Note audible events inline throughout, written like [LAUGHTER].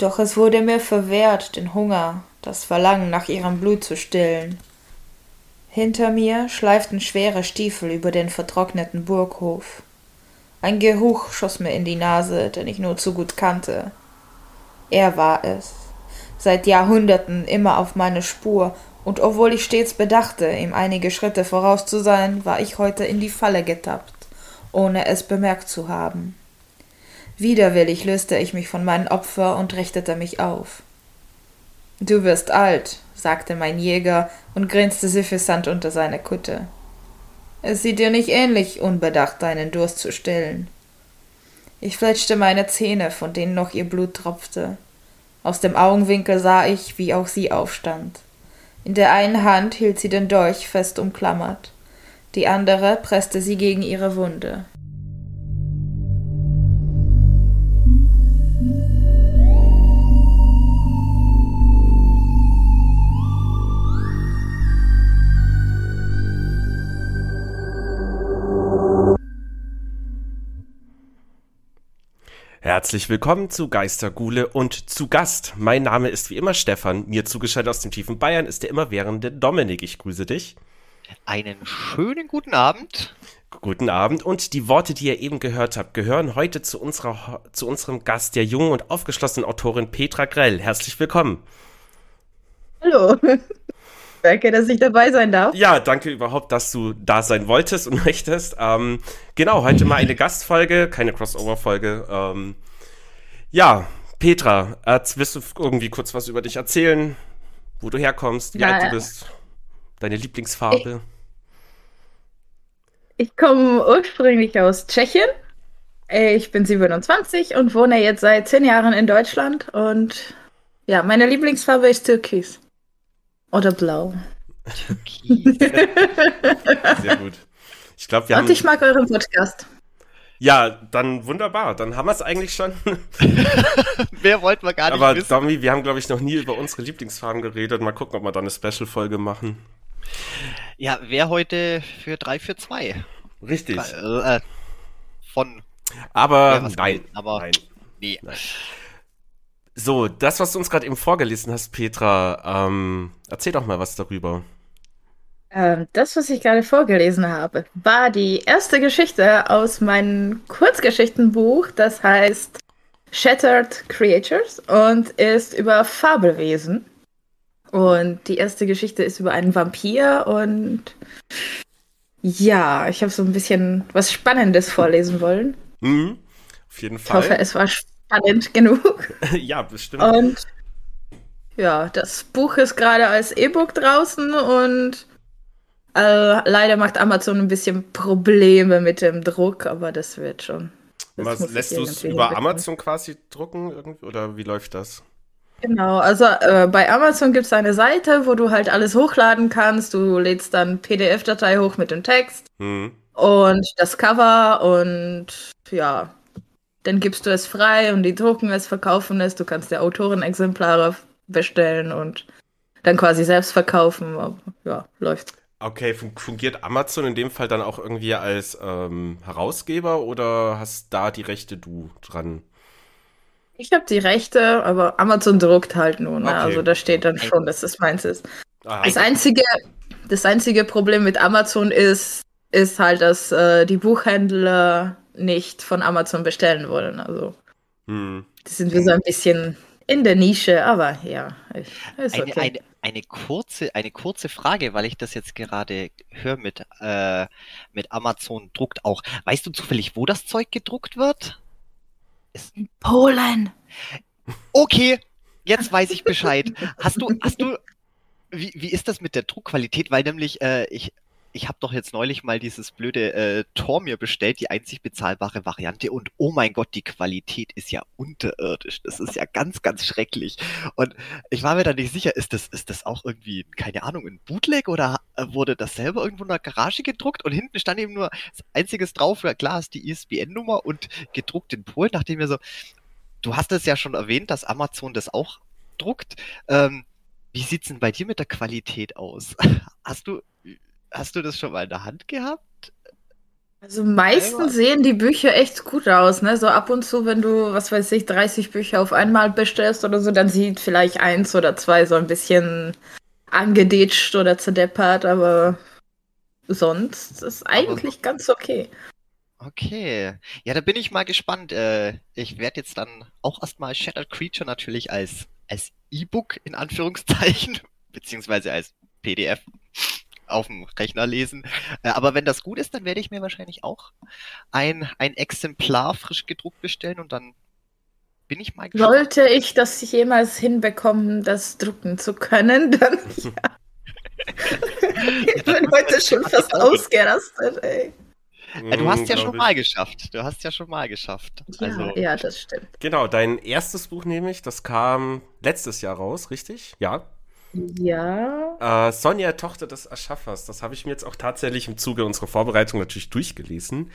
Doch es wurde mir verwehrt, den Hunger, das Verlangen nach ihrem Blut zu stillen. Hinter mir schleiften schwere Stiefel über den vertrockneten Burghof. Ein Geruch schoss mir in die Nase, den ich nur zu gut kannte. Er war es, seit Jahrhunderten immer auf meine Spur, und obwohl ich stets bedachte, ihm einige Schritte voraus zu sein, war ich heute in die Falle getappt, ohne es bemerkt zu haben. Widerwillig löste ich mich von meinem Opfer und richtete mich auf. Du wirst alt, sagte mein Jäger und grinste suffisant unter seine Kutte. Es sieht dir nicht ähnlich, unbedacht deinen Durst zu stillen. Ich fletschte meine Zähne, von denen noch ihr Blut tropfte. Aus dem Augenwinkel sah ich, wie auch sie aufstand. In der einen Hand hielt sie den Dolch fest umklammert, die andere presste sie gegen ihre Wunde. Herzlich willkommen zu Geistergule und zu Gast. Mein Name ist wie immer Stefan. Mir zugeschaltet aus dem tiefen Bayern ist der immerwährende Dominik. Ich grüße dich. Einen schönen guten Abend. Guten Abend. Und die Worte, die ihr eben gehört habt, gehören heute zu, unserer, zu unserem Gast, der jungen und aufgeschlossenen Autorin Petra Grell. Herzlich willkommen. Hallo. [LAUGHS] Danke, dass ich dabei sein darf. Ja, danke überhaupt, dass du da sein wolltest und [LAUGHS] möchtest. Ähm, genau, heute mal eine Gastfolge, keine Crossover-Folge. Ähm, ja, Petra, willst du irgendwie kurz was über dich erzählen? Wo du herkommst, wie Na, alt du bist, deine Lieblingsfarbe? Ich, ich komme ursprünglich aus Tschechien. Ich bin 27 und wohne jetzt seit zehn Jahren in Deutschland. Und ja, meine Lieblingsfarbe ist Türkis. Oder blau. Türkis. [LAUGHS] Sehr gut. Ich glaube, wir Und haben. ich mag euren Podcast. Ja, dann wunderbar. Dann haben wir es eigentlich schon. [LAUGHS] Wer wollten wir gar nicht Aber wissen. Domi, wir haben, glaube ich, noch nie über unsere Lieblingsfarben geredet. Mal gucken, ob wir da eine Special-Folge machen. Ja, wer heute für 3 für 2? Richtig. Äh, von. Aber nein. Aber nein. Nee. Nein. So, das, was du uns gerade eben vorgelesen hast, Petra, ähm, erzähl doch mal was darüber. Ähm, das, was ich gerade vorgelesen habe, war die erste Geschichte aus meinem Kurzgeschichtenbuch, das heißt Shattered Creatures und ist über Fabelwesen. Und die erste Geschichte ist über einen Vampir und ja, ich habe so ein bisschen was Spannendes vorlesen wollen. Mhm, auf jeden Fall. Ich hoffe, es war spannend genug. [LAUGHS] ja, bestimmt. Und ja, das Buch ist gerade als E-Book draußen und äh, leider macht Amazon ein bisschen Probleme mit dem Druck, aber das wird schon. Das Was, lässt du es über Amazon quasi drucken oder wie läuft das? Genau, also äh, bei Amazon gibt es eine Seite, wo du halt alles hochladen kannst. Du lädst dann PDF-Datei hoch mit dem Text mhm. und das Cover und ja, dann gibst du es frei und die drucken es, verkaufen es. Du kannst der Autoren Exemplare bestellen und dann quasi selbst verkaufen. Aber, ja, läuft. Okay, fun fungiert Amazon in dem Fall dann auch irgendwie als ähm, Herausgeber oder hast da die Rechte du dran? Ich habe die Rechte, aber Amazon druckt halt nur. Ne? Okay. Also da steht dann schon, dass das meins ist. Ah, das einzige, das einzige Problem mit Amazon ist, ist halt, dass äh, die Buchhändler nicht von Amazon bestellen wollen. Also hm. die sind wir so ein bisschen in der Nische, aber ja, ist eine, okay. eine, eine, kurze, eine kurze Frage, weil ich das jetzt gerade höre mit, äh, mit Amazon druckt auch. Weißt du zufällig, wo das Zeug gedruckt wird? Ist in Polen. Okay, jetzt weiß ich Bescheid. Hast du, hast du, wie, wie ist das mit der Druckqualität? Weil nämlich, äh, ich, ich habe doch jetzt neulich mal dieses blöde äh, Tor mir bestellt, die einzig bezahlbare Variante. Und oh mein Gott, die Qualität ist ja unterirdisch. Das ist ja ganz, ganz schrecklich. Und ich war mir da nicht sicher, ist das, ist das auch irgendwie, keine Ahnung, ein Bootleg oder äh, wurde das selber irgendwo in der Garage gedruckt? Und hinten stand eben nur das einziges drauf, ja, klar ist die ISBN-Nummer und gedruckt in Polen, nachdem wir so, du hast es ja schon erwähnt, dass Amazon das auch druckt. Ähm, wie sieht's denn bei dir mit der Qualität aus? [LAUGHS] Hast du Hast du das schon mal in der Hand gehabt? Also meistens sehen die Bücher echt gut aus, ne? So ab und zu, wenn du, was weiß ich, 30 Bücher auf einmal bestellst oder so, dann sieht vielleicht eins oder zwei so ein bisschen angeditscht oder zerdeppert, aber sonst ist eigentlich aber, ganz okay. Okay. Ja, da bin ich mal gespannt. Äh, ich werde jetzt dann auch erstmal Shattered Creature natürlich als, als E-Book in Anführungszeichen, [LAUGHS] beziehungsweise als PDF auf dem Rechner lesen. Äh, aber wenn das gut ist, dann werde ich mir wahrscheinlich auch ein, ein Exemplar frisch gedruckt bestellen und dann bin ich mal gespannt. Sollte ich das jemals hinbekommen, das drucken zu können, [LAUGHS] dann [LAUGHS] ja. [LAUGHS] ich bin heute schon fast ausgerastet, ey. Äh, du hast ja schon mal geschafft. Du hast ja schon mal geschafft. Ja, also, ja, das stimmt. Genau, dein erstes Buch nämlich, das kam letztes Jahr raus, richtig? Ja. Ja. Äh, Sonja, Tochter des Erschaffers. Das habe ich mir jetzt auch tatsächlich im Zuge unserer Vorbereitung natürlich durchgelesen.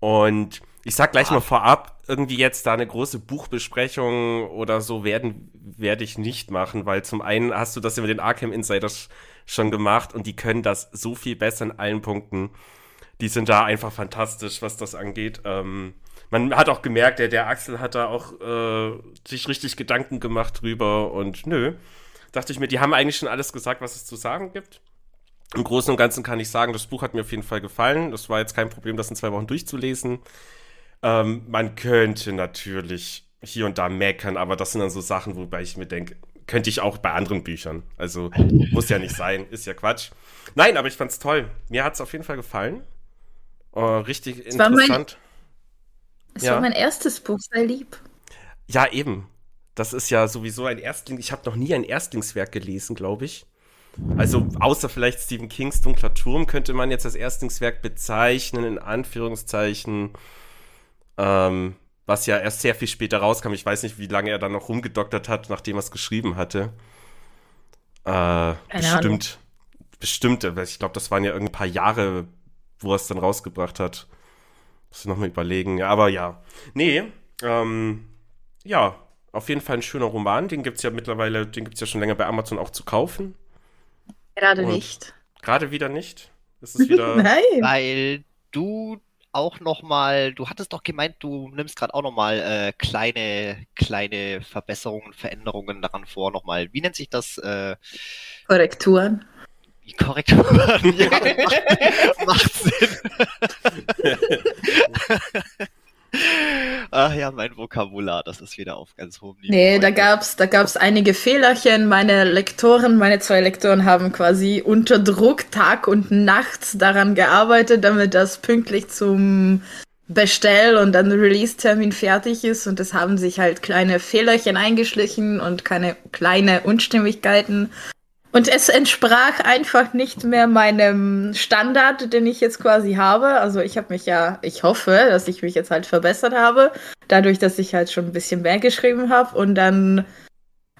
Und ich sag gleich ah. mal vorab, irgendwie jetzt da eine große Buchbesprechung oder so werden werde ich nicht machen, weil zum einen hast du das ja mit den Arkham Insiders schon gemacht und die können das so viel besser in allen Punkten. Die sind da einfach fantastisch, was das angeht. Ähm, man hat auch gemerkt, der, der Axel hat da auch äh, sich richtig Gedanken gemacht drüber und nö, dachte ich mir, die haben eigentlich schon alles gesagt, was es zu sagen gibt. Im Großen und Ganzen kann ich sagen, das Buch hat mir auf jeden Fall gefallen. Das war jetzt kein Problem, das in zwei Wochen durchzulesen. Ähm, man könnte natürlich hier und da meckern, aber das sind dann so Sachen, wobei ich mir denke, könnte ich auch bei anderen Büchern. Also muss ja nicht sein, ist ja Quatsch. Nein, aber ich fand's toll. Mir hat's auf jeden Fall gefallen. Oh, richtig es interessant. Es ja. war mein erstes Buch, sei lieb. Ja, eben. Das ist ja sowieso ein Erstling. Ich habe noch nie ein Erstlingswerk gelesen, glaube ich. Also außer vielleicht Stephen Kings Dunkler Turm könnte man jetzt als Erstlingswerk bezeichnen, in Anführungszeichen. Ähm, was ja erst sehr viel später rauskam. Ich weiß nicht, wie lange er dann noch rumgedoktert hat, nachdem er es geschrieben hatte. Äh, bestimmt. Bestimmt. Ich glaube, das waren ja ein paar Jahre, wo er es dann rausgebracht hat. Muss ich nochmal überlegen. Ja, aber ja. Nee, ähm, ja, auf jeden Fall ein schöner Roman. Den gibt es ja mittlerweile, den gibt es ja schon länger bei Amazon auch zu kaufen. Gerade Und nicht. Gerade wieder nicht. Das ist [LAUGHS] wieder. Nein. Weil du auch noch mal, du hattest doch gemeint, du nimmst gerade auch noch mal äh, kleine, kleine Verbesserungen, Veränderungen daran vor, noch mal. Wie nennt sich das? Äh, Korrekturen. Korrekturen, ja, [LAUGHS] macht, [LAUGHS] macht Sinn. Ach ja, mein Vokabular, das ist wieder auf ganz hohem Niveau. Nee, da gab's, da gab's einige Fehlerchen. Meine Lektoren, meine zwei Lektoren haben quasi unter Druck Tag und Nacht daran gearbeitet, damit das pünktlich zum Bestell- und dann Release-Termin fertig ist. Und es haben sich halt kleine Fehlerchen eingeschlichen und keine kleine Unstimmigkeiten. Und es entsprach einfach nicht mehr meinem Standard, den ich jetzt quasi habe. Also ich habe mich ja, ich hoffe, dass ich mich jetzt halt verbessert habe, dadurch, dass ich halt schon ein bisschen mehr geschrieben habe. Und dann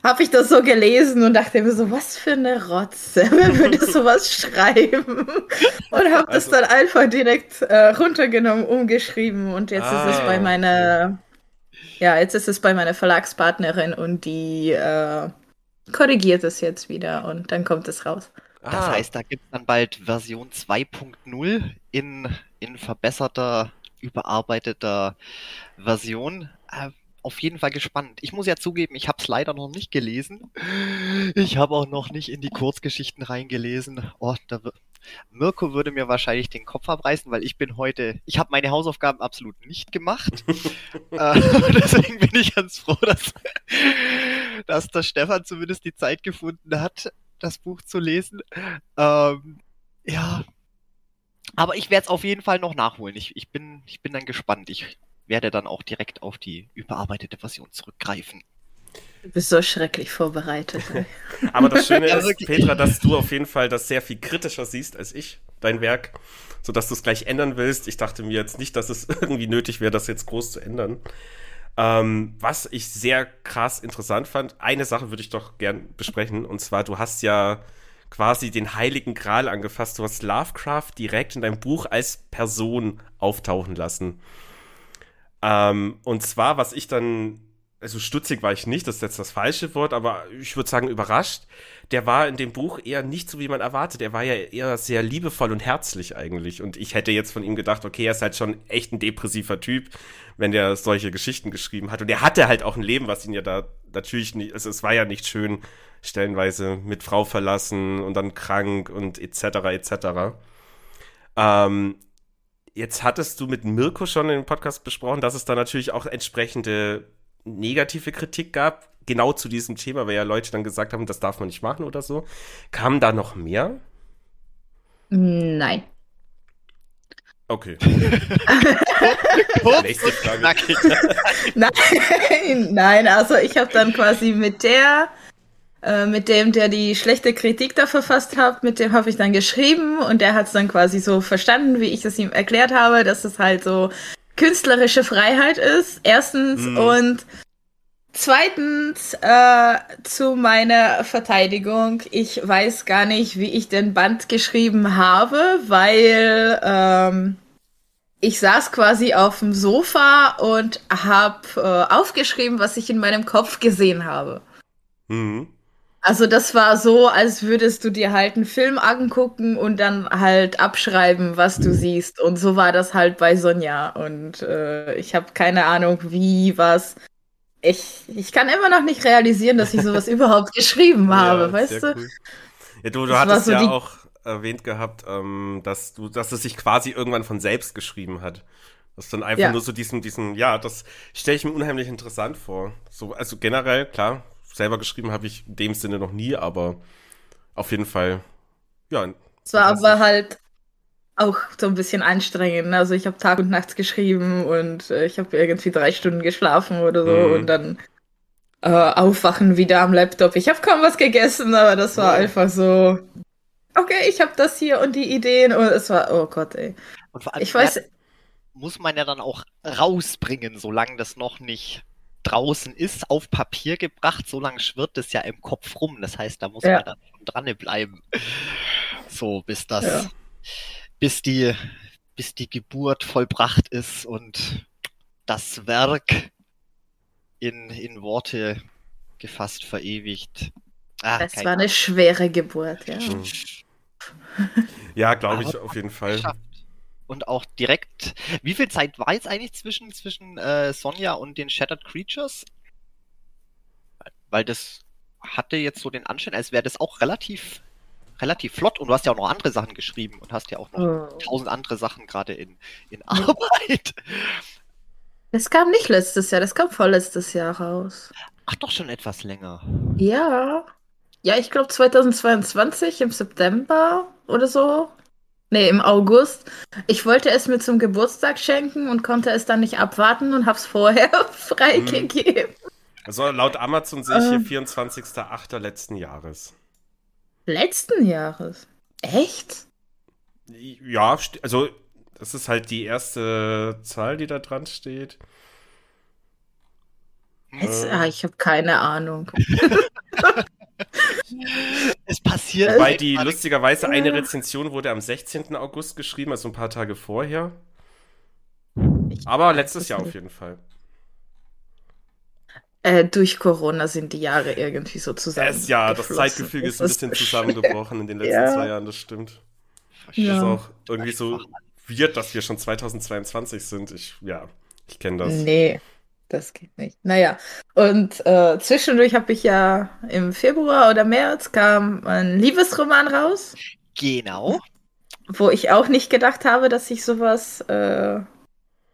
habe ich das so gelesen und dachte mir so, was für eine Rotze, [LAUGHS] wer würde sowas [LAUGHS] schreiben? Und habe das also dann einfach direkt äh, runtergenommen, umgeschrieben. Und jetzt ah. ist es bei ah, meiner, ja, jetzt ist es bei meiner Verlagspartnerin und die äh, korrigiert es jetzt wieder und dann kommt es raus. Das ah. heißt, da gibt es dann bald Version 2.0 in, in verbesserter, überarbeiteter Version. Äh, auf jeden Fall gespannt. Ich muss ja zugeben, ich habe es leider noch nicht gelesen. Ich habe auch noch nicht in die Kurzgeschichten reingelesen. Oh, da, Mirko würde mir wahrscheinlich den Kopf abreißen, weil ich bin heute, ich habe meine Hausaufgaben absolut nicht gemacht. [LAUGHS] äh, [LAUGHS] deswegen bin ich ganz froh, dass, dass der Stefan zumindest die Zeit gefunden hat, das Buch zu lesen. Ähm, ja. Aber ich werde es auf jeden Fall noch nachholen. Ich, ich, bin, ich bin dann gespannt. Ich werde dann auch direkt auf die überarbeitete Version zurückgreifen. Du bist so schrecklich vorbereitet. [LAUGHS] Aber das Schöne ist, Petra, dass du auf jeden Fall das sehr viel kritischer siehst als ich, dein Werk, sodass du es gleich ändern willst. Ich dachte mir jetzt nicht, dass es [LAUGHS] irgendwie nötig wäre, das jetzt groß zu ändern. Ähm, was ich sehr krass interessant fand, eine Sache würde ich doch gern besprechen, und zwar, du hast ja quasi den heiligen Gral angefasst. Du hast Lovecraft direkt in deinem Buch als Person auftauchen lassen. Ähm, und zwar, was ich dann also stutzig war ich nicht, das ist jetzt das falsche Wort, aber ich würde sagen überrascht. Der war in dem Buch eher nicht so, wie man erwartet. Er war ja eher sehr liebevoll und herzlich eigentlich. Und ich hätte jetzt von ihm gedacht, okay, er ist halt schon echt ein depressiver Typ, wenn der solche Geschichten geschrieben hat. Und er hatte halt auch ein Leben, was ihn ja da natürlich nicht, also es war ja nicht schön, stellenweise mit Frau verlassen und dann krank und etc. etc. Ähm, jetzt hattest du mit Mirko schon im Podcast besprochen, dass es da natürlich auch entsprechende negative Kritik gab, genau zu diesem Thema, weil ja Leute dann gesagt haben, das darf man nicht machen oder so. Kam da noch mehr? Nein. Okay. Nächste Frage. [LAUGHS] nein, nein, also ich habe dann quasi mit der, äh, mit dem, der die schlechte Kritik da verfasst hat, mit dem habe ich dann geschrieben und der hat es dann quasi so verstanden, wie ich es ihm erklärt habe, dass es halt so künstlerische Freiheit ist, erstens. Mhm. Und zweitens äh, zu meiner Verteidigung. Ich weiß gar nicht, wie ich den Band geschrieben habe, weil ähm, ich saß quasi auf dem Sofa und habe äh, aufgeschrieben, was ich in meinem Kopf gesehen habe. Mhm. Also das war so, als würdest du dir halt einen Film angucken und dann halt abschreiben, was du siehst. Und so war das halt bei Sonja. Und äh, ich habe keine Ahnung, wie, was. Ich, ich kann immer noch nicht realisieren, dass ich sowas [LAUGHS] überhaupt geschrieben habe, ja, weißt du? Cool. Ja, du, du hattest so ja auch erwähnt gehabt, ähm, dass du, dass es sich quasi irgendwann von selbst geschrieben hat. Das dann einfach ja. nur so diesen, diesen, ja, das stelle ich mir unheimlich interessant vor. So, also generell, klar, selber geschrieben habe ich in dem Sinne noch nie, aber auf jeden Fall, ja. Es war aber halt auch so ein bisschen anstrengend. Also ich habe Tag und Nachts geschrieben und äh, ich habe irgendwie drei Stunden geschlafen oder so mhm. und dann äh, aufwachen wieder am Laptop. Ich habe kaum was gegessen, aber das war ja. einfach so. Okay, ich habe das hier und die Ideen und es war, oh Gott, ey. Und vor allem ich weiß, muss man ja dann auch rausbringen, solange das noch nicht draußen ist, auf Papier gebracht, so lange schwirrt es ja im Kopf rum. Das heißt, da muss ja. man dann dran bleiben. So, bis das, ja. bis die, bis die Geburt vollbracht ist und das Werk in, in Worte gefasst verewigt. Ah, das war eine schwere Geburt, ja. Mhm. [LAUGHS] Ja, glaube ich auf jeden Fall. Geschafft und auch direkt. Wie viel Zeit war jetzt eigentlich zwischen, zwischen äh, Sonja und den Shattered Creatures? Weil das hatte jetzt so den Anschein, als wäre das auch relativ, relativ flott. Und du hast ja auch noch andere Sachen geschrieben und hast ja auch noch oh. tausend andere Sachen gerade in, in Arbeit. Das kam nicht letztes Jahr, das kam vorletztes Jahr raus. Ach, doch schon etwas länger. Ja. Ja, ich glaube 2022 im September oder so. Nee, im August. Ich wollte es mir zum Geburtstag schenken und konnte es dann nicht abwarten und hab's vorher [LAUGHS] freigegeben. Also laut Amazon sehe ich hier ähm. 24.08. letzten Jahres. Letzten Jahres? Echt? Ja, also das ist halt die erste Zahl, die da dran steht. Jetzt, äh. ah, ich habe keine Ahnung. [LAUGHS] [LAUGHS] es passiert. Weil die lustigerweise eine Rezension wurde am 16. August geschrieben, also ein paar Tage vorher. Aber letztes Jahr auf jeden Fall. Äh, durch Corona sind die Jahre irgendwie so zusammen. Es, ja, das Zeitgefüge ist ein bisschen zusammengebrochen in den letzten ja. zwei Jahren, das stimmt. Ja. Das ist auch irgendwie so weird, dass wir schon 2022 sind. Ich, ja, ich kenne das. Nee, das geht nicht. Naja, und äh, zwischendurch habe ich ja im Februar oder März kam ein Liebesroman raus. Genau. Wo ich auch nicht gedacht habe, dass ich sowas äh,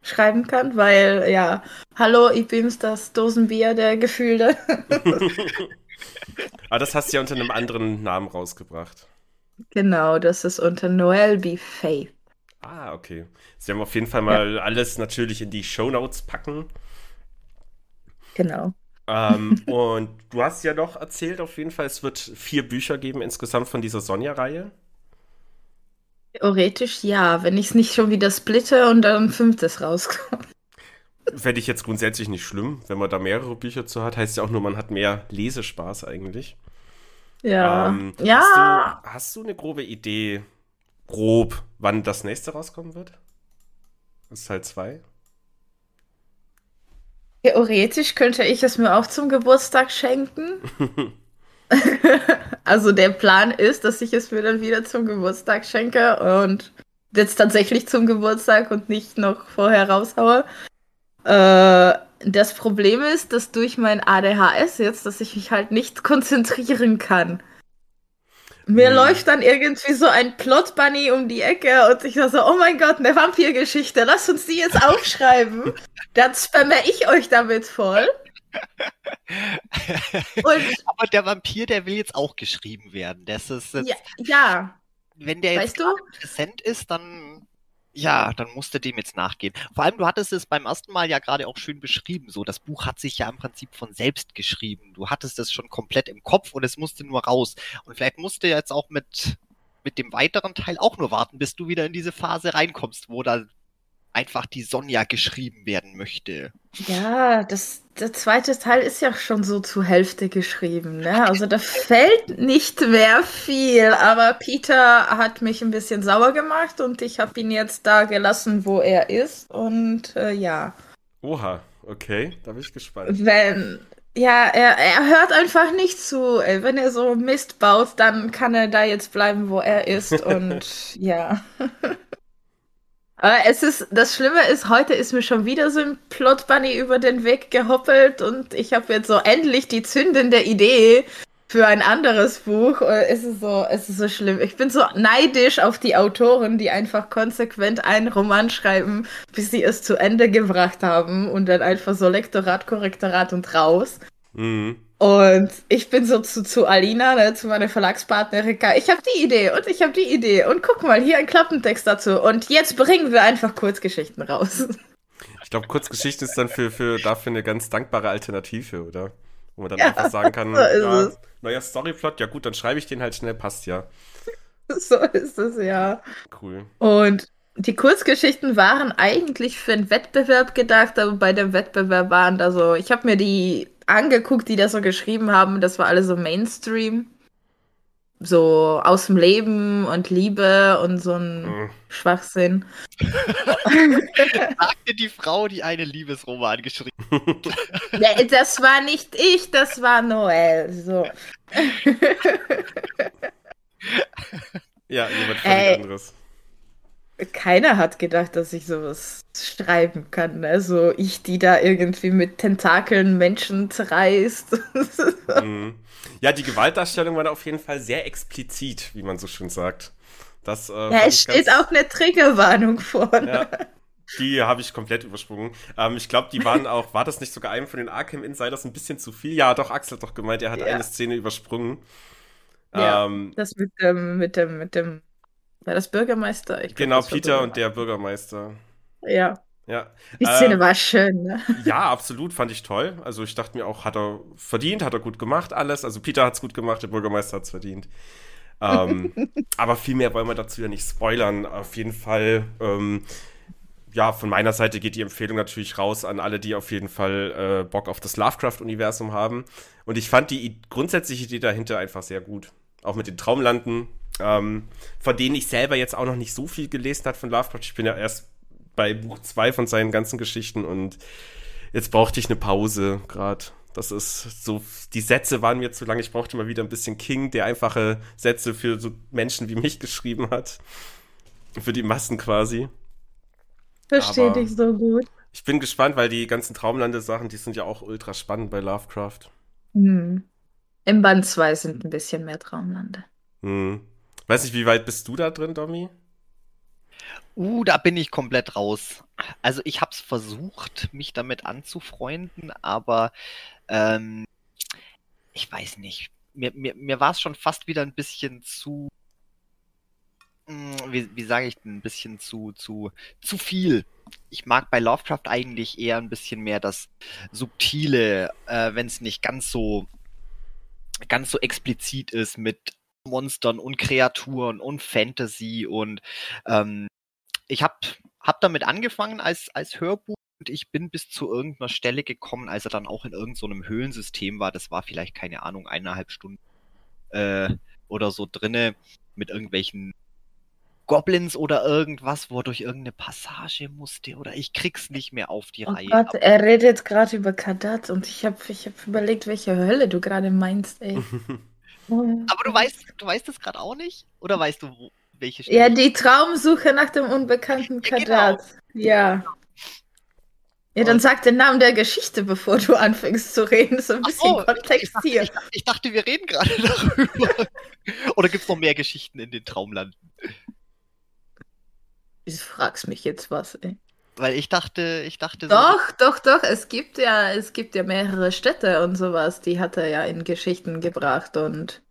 schreiben kann, weil ja, hallo, ich bin's, das Dosenbier der Gefühle. [LAUGHS] Aber das hast du ja unter einem anderen Namen rausgebracht. Genau, das ist unter Noel B. Faith. Ah, okay. Sie haben auf jeden Fall mal ja. alles natürlich in die Show Notes packen. Genau. Ähm, [LAUGHS] und du hast ja doch erzählt, auf jeden Fall, es wird vier Bücher geben insgesamt von dieser Sonja-Reihe. Theoretisch ja, wenn ich es nicht schon wieder splitte und dann ein fünftes rauskommt. Fände ich jetzt grundsätzlich nicht schlimm, wenn man da mehrere Bücher zu hat. Heißt ja auch nur, man hat mehr Lesespaß eigentlich. Ja. Ähm, ja. Hast du, hast du eine grobe Idee, grob, wann das nächste rauskommen wird? Das ist Teil 2? Theoretisch könnte ich es mir auch zum Geburtstag schenken. [LAUGHS] also der Plan ist, dass ich es mir dann wieder zum Geburtstag schenke und jetzt tatsächlich zum Geburtstag und nicht noch vorher raushaue. Äh, das Problem ist, dass durch mein ADHS jetzt, dass ich mich halt nicht [LAUGHS] konzentrieren kann. Mir hm. läuft dann irgendwie so ein Plot Bunny um die Ecke und ich so, oh mein Gott, eine Vampirgeschichte, lass uns die jetzt aufschreiben. [LAUGHS] Dann spamme ich euch damit voll. Und, [LAUGHS] Aber der Vampir, der will jetzt auch geschrieben werden. Das ist jetzt, ja, ja. Wenn der jetzt präsent ist, dann ja, dann musste dem jetzt nachgehen. Vor allem, du hattest es beim ersten Mal ja gerade auch schön beschrieben. So, das Buch hat sich ja im Prinzip von selbst geschrieben. Du hattest es schon komplett im Kopf und es musste nur raus. Und vielleicht musste jetzt auch mit, mit dem weiteren Teil auch nur warten, bis du wieder in diese Phase reinkommst, wo da einfach die Sonja geschrieben werden möchte. Ja, das, der zweite Teil ist ja schon so zur Hälfte geschrieben. Ne? Also da fällt nicht mehr viel, aber Peter hat mich ein bisschen sauer gemacht und ich habe ihn jetzt da gelassen, wo er ist. Und äh, ja. Oha, okay, da bin ich gespannt. Wenn, ja, er, er hört einfach nicht zu. Wenn er so Mist baut, dann kann er da jetzt bleiben, wo er ist. [LAUGHS] Und ja. Aber es ist, das Schlimme ist, heute ist mir schon wieder so ein Plot Bunny über den Weg gehoppelt und ich habe jetzt so endlich die zündende Idee für ein anderes Buch. Es ist so, es ist so schlimm. Ich bin so neidisch auf die Autoren, die einfach konsequent einen Roman schreiben, bis sie es zu Ende gebracht haben und dann einfach so Lektorat, Korrektorat und raus. Mhm. Und ich bin so zu, zu Alina, ne, zu meiner Verlagspartnerin, ich habe die Idee und ich habe die Idee und guck mal, hier ein Klappentext dazu und jetzt bringen wir einfach Kurzgeschichten raus. Ich glaube, Kurzgeschichte ist dann für, für dafür eine ganz dankbare Alternative, oder? Wo man dann ja, einfach sagen kann, so ja, neuer Storyplot, ja gut, dann schreibe ich den halt schnell, passt ja. So ist es, ja. Cool. Und die Kurzgeschichten waren eigentlich für einen Wettbewerb gedacht, aber bei dem Wettbewerb waren da so, ich habe mir die angeguckt, die das so geschrieben haben. Das war alles so Mainstream. So aus dem Leben und Liebe und so ein mhm. Schwachsinn. Sagte die Frau, die einen Liebesroman geschrieben [LAUGHS] hat. das war nicht ich, das war Noel. So. ja, jemand völlig anderes keiner hat gedacht, dass ich sowas schreiben kann. Also ich, die da irgendwie mit Tentakeln Menschen zerreißt. [LAUGHS] mhm. Ja, die Gewaltdarstellung war da auf jeden Fall sehr explizit, wie man so schön sagt. Das, äh, ja, es steht auch eine Triggerwarnung vorne. Ja, die habe ich komplett übersprungen. Ähm, ich glaube, die waren auch, war das nicht sogar einem von den Arkham Insiders ein bisschen zu viel? Ja, doch, Axel hat doch gemeint, er hat ja. eine Szene übersprungen. Ja, ähm, das mit dem, mit dem, mit dem war das Bürgermeister? Ich genau, Peter und der Bürgermeister. Ja. Ja. Die Szene äh, war schön, ne? Ja, absolut, fand ich toll. Also ich dachte mir auch, hat er verdient, hat er gut gemacht, alles. Also Peter hat es gut gemacht, der Bürgermeister hat es verdient. Ähm, [LAUGHS] aber viel mehr wollen wir dazu ja nicht spoilern. Auf jeden Fall, ähm, ja, von meiner Seite geht die Empfehlung natürlich raus an alle, die auf jeden Fall äh, Bock auf das Lovecraft-Universum haben. Und ich fand die grundsätzliche Idee dahinter einfach sehr gut. Auch mit den Traumlanden, ähm, von denen ich selber jetzt auch noch nicht so viel gelesen habe von Lovecraft. Ich bin ja erst bei Buch 2 von seinen ganzen Geschichten und jetzt brauchte ich eine Pause gerade. Das ist so, die Sätze waren mir zu lang. Ich brauchte mal wieder ein bisschen King, der einfache Sätze für so Menschen wie mich [LAUGHS] geschrieben hat. Für die Massen quasi. Verstehe dich so gut. Ich bin gespannt, weil die ganzen Traumlande-Sachen, die sind ja auch ultra spannend bei Lovecraft. Hm. Im Band 2 sind ein bisschen mehr Traumlande. Hm. Weiß nicht, wie weit bist du da drin, Domi? Uh, da bin ich komplett raus. Also ich habe es versucht, mich damit anzufreunden, aber ähm, ich weiß nicht. Mir, mir, mir war es schon fast wieder ein bisschen zu, hm, wie, wie sage ich denn, ein bisschen zu, zu, zu viel. Ich mag bei Lovecraft eigentlich eher ein bisschen mehr das Subtile, äh, wenn es nicht ganz so ganz so explizit ist mit Monstern und Kreaturen und Fantasy und ähm, ich habe hab damit angefangen als, als Hörbuch und ich bin bis zu irgendeiner Stelle gekommen, als er dann auch in irgendeinem so Höhlensystem war. Das war vielleicht, keine Ahnung, eineinhalb Stunden äh, oder so drinne mit irgendwelchen Goblins oder irgendwas, wo er durch irgendeine Passage musste oder ich krieg's nicht mehr auf die Oh Reihe. Gott, er redet gerade über Kadat und ich habe ich hab überlegt, welche Hölle du gerade meinst, ey. [LAUGHS] Aber du weißt, du weißt es gerade auch nicht? Oder weißt du, wo, welche Ja, Stelle? die Traumsuche nach dem unbekannten Ja, genau. Kadat. Ja. Ja, dann Und- sag den Namen der Geschichte, bevor du anfängst zu reden. So ein bisschen ich, Kontext dachte, hier. ich, dachte, ich dachte, wir reden gerade [LAUGHS] darüber. Oder gibt's noch mehr Geschichten in den Traumlanden? Du fragst mich jetzt was, ey. Weil ich dachte, ich dachte so. Doch, doch, doch. Es gibt ja, es gibt ja mehrere Städte und sowas, die hat er ja in Geschichten gebracht und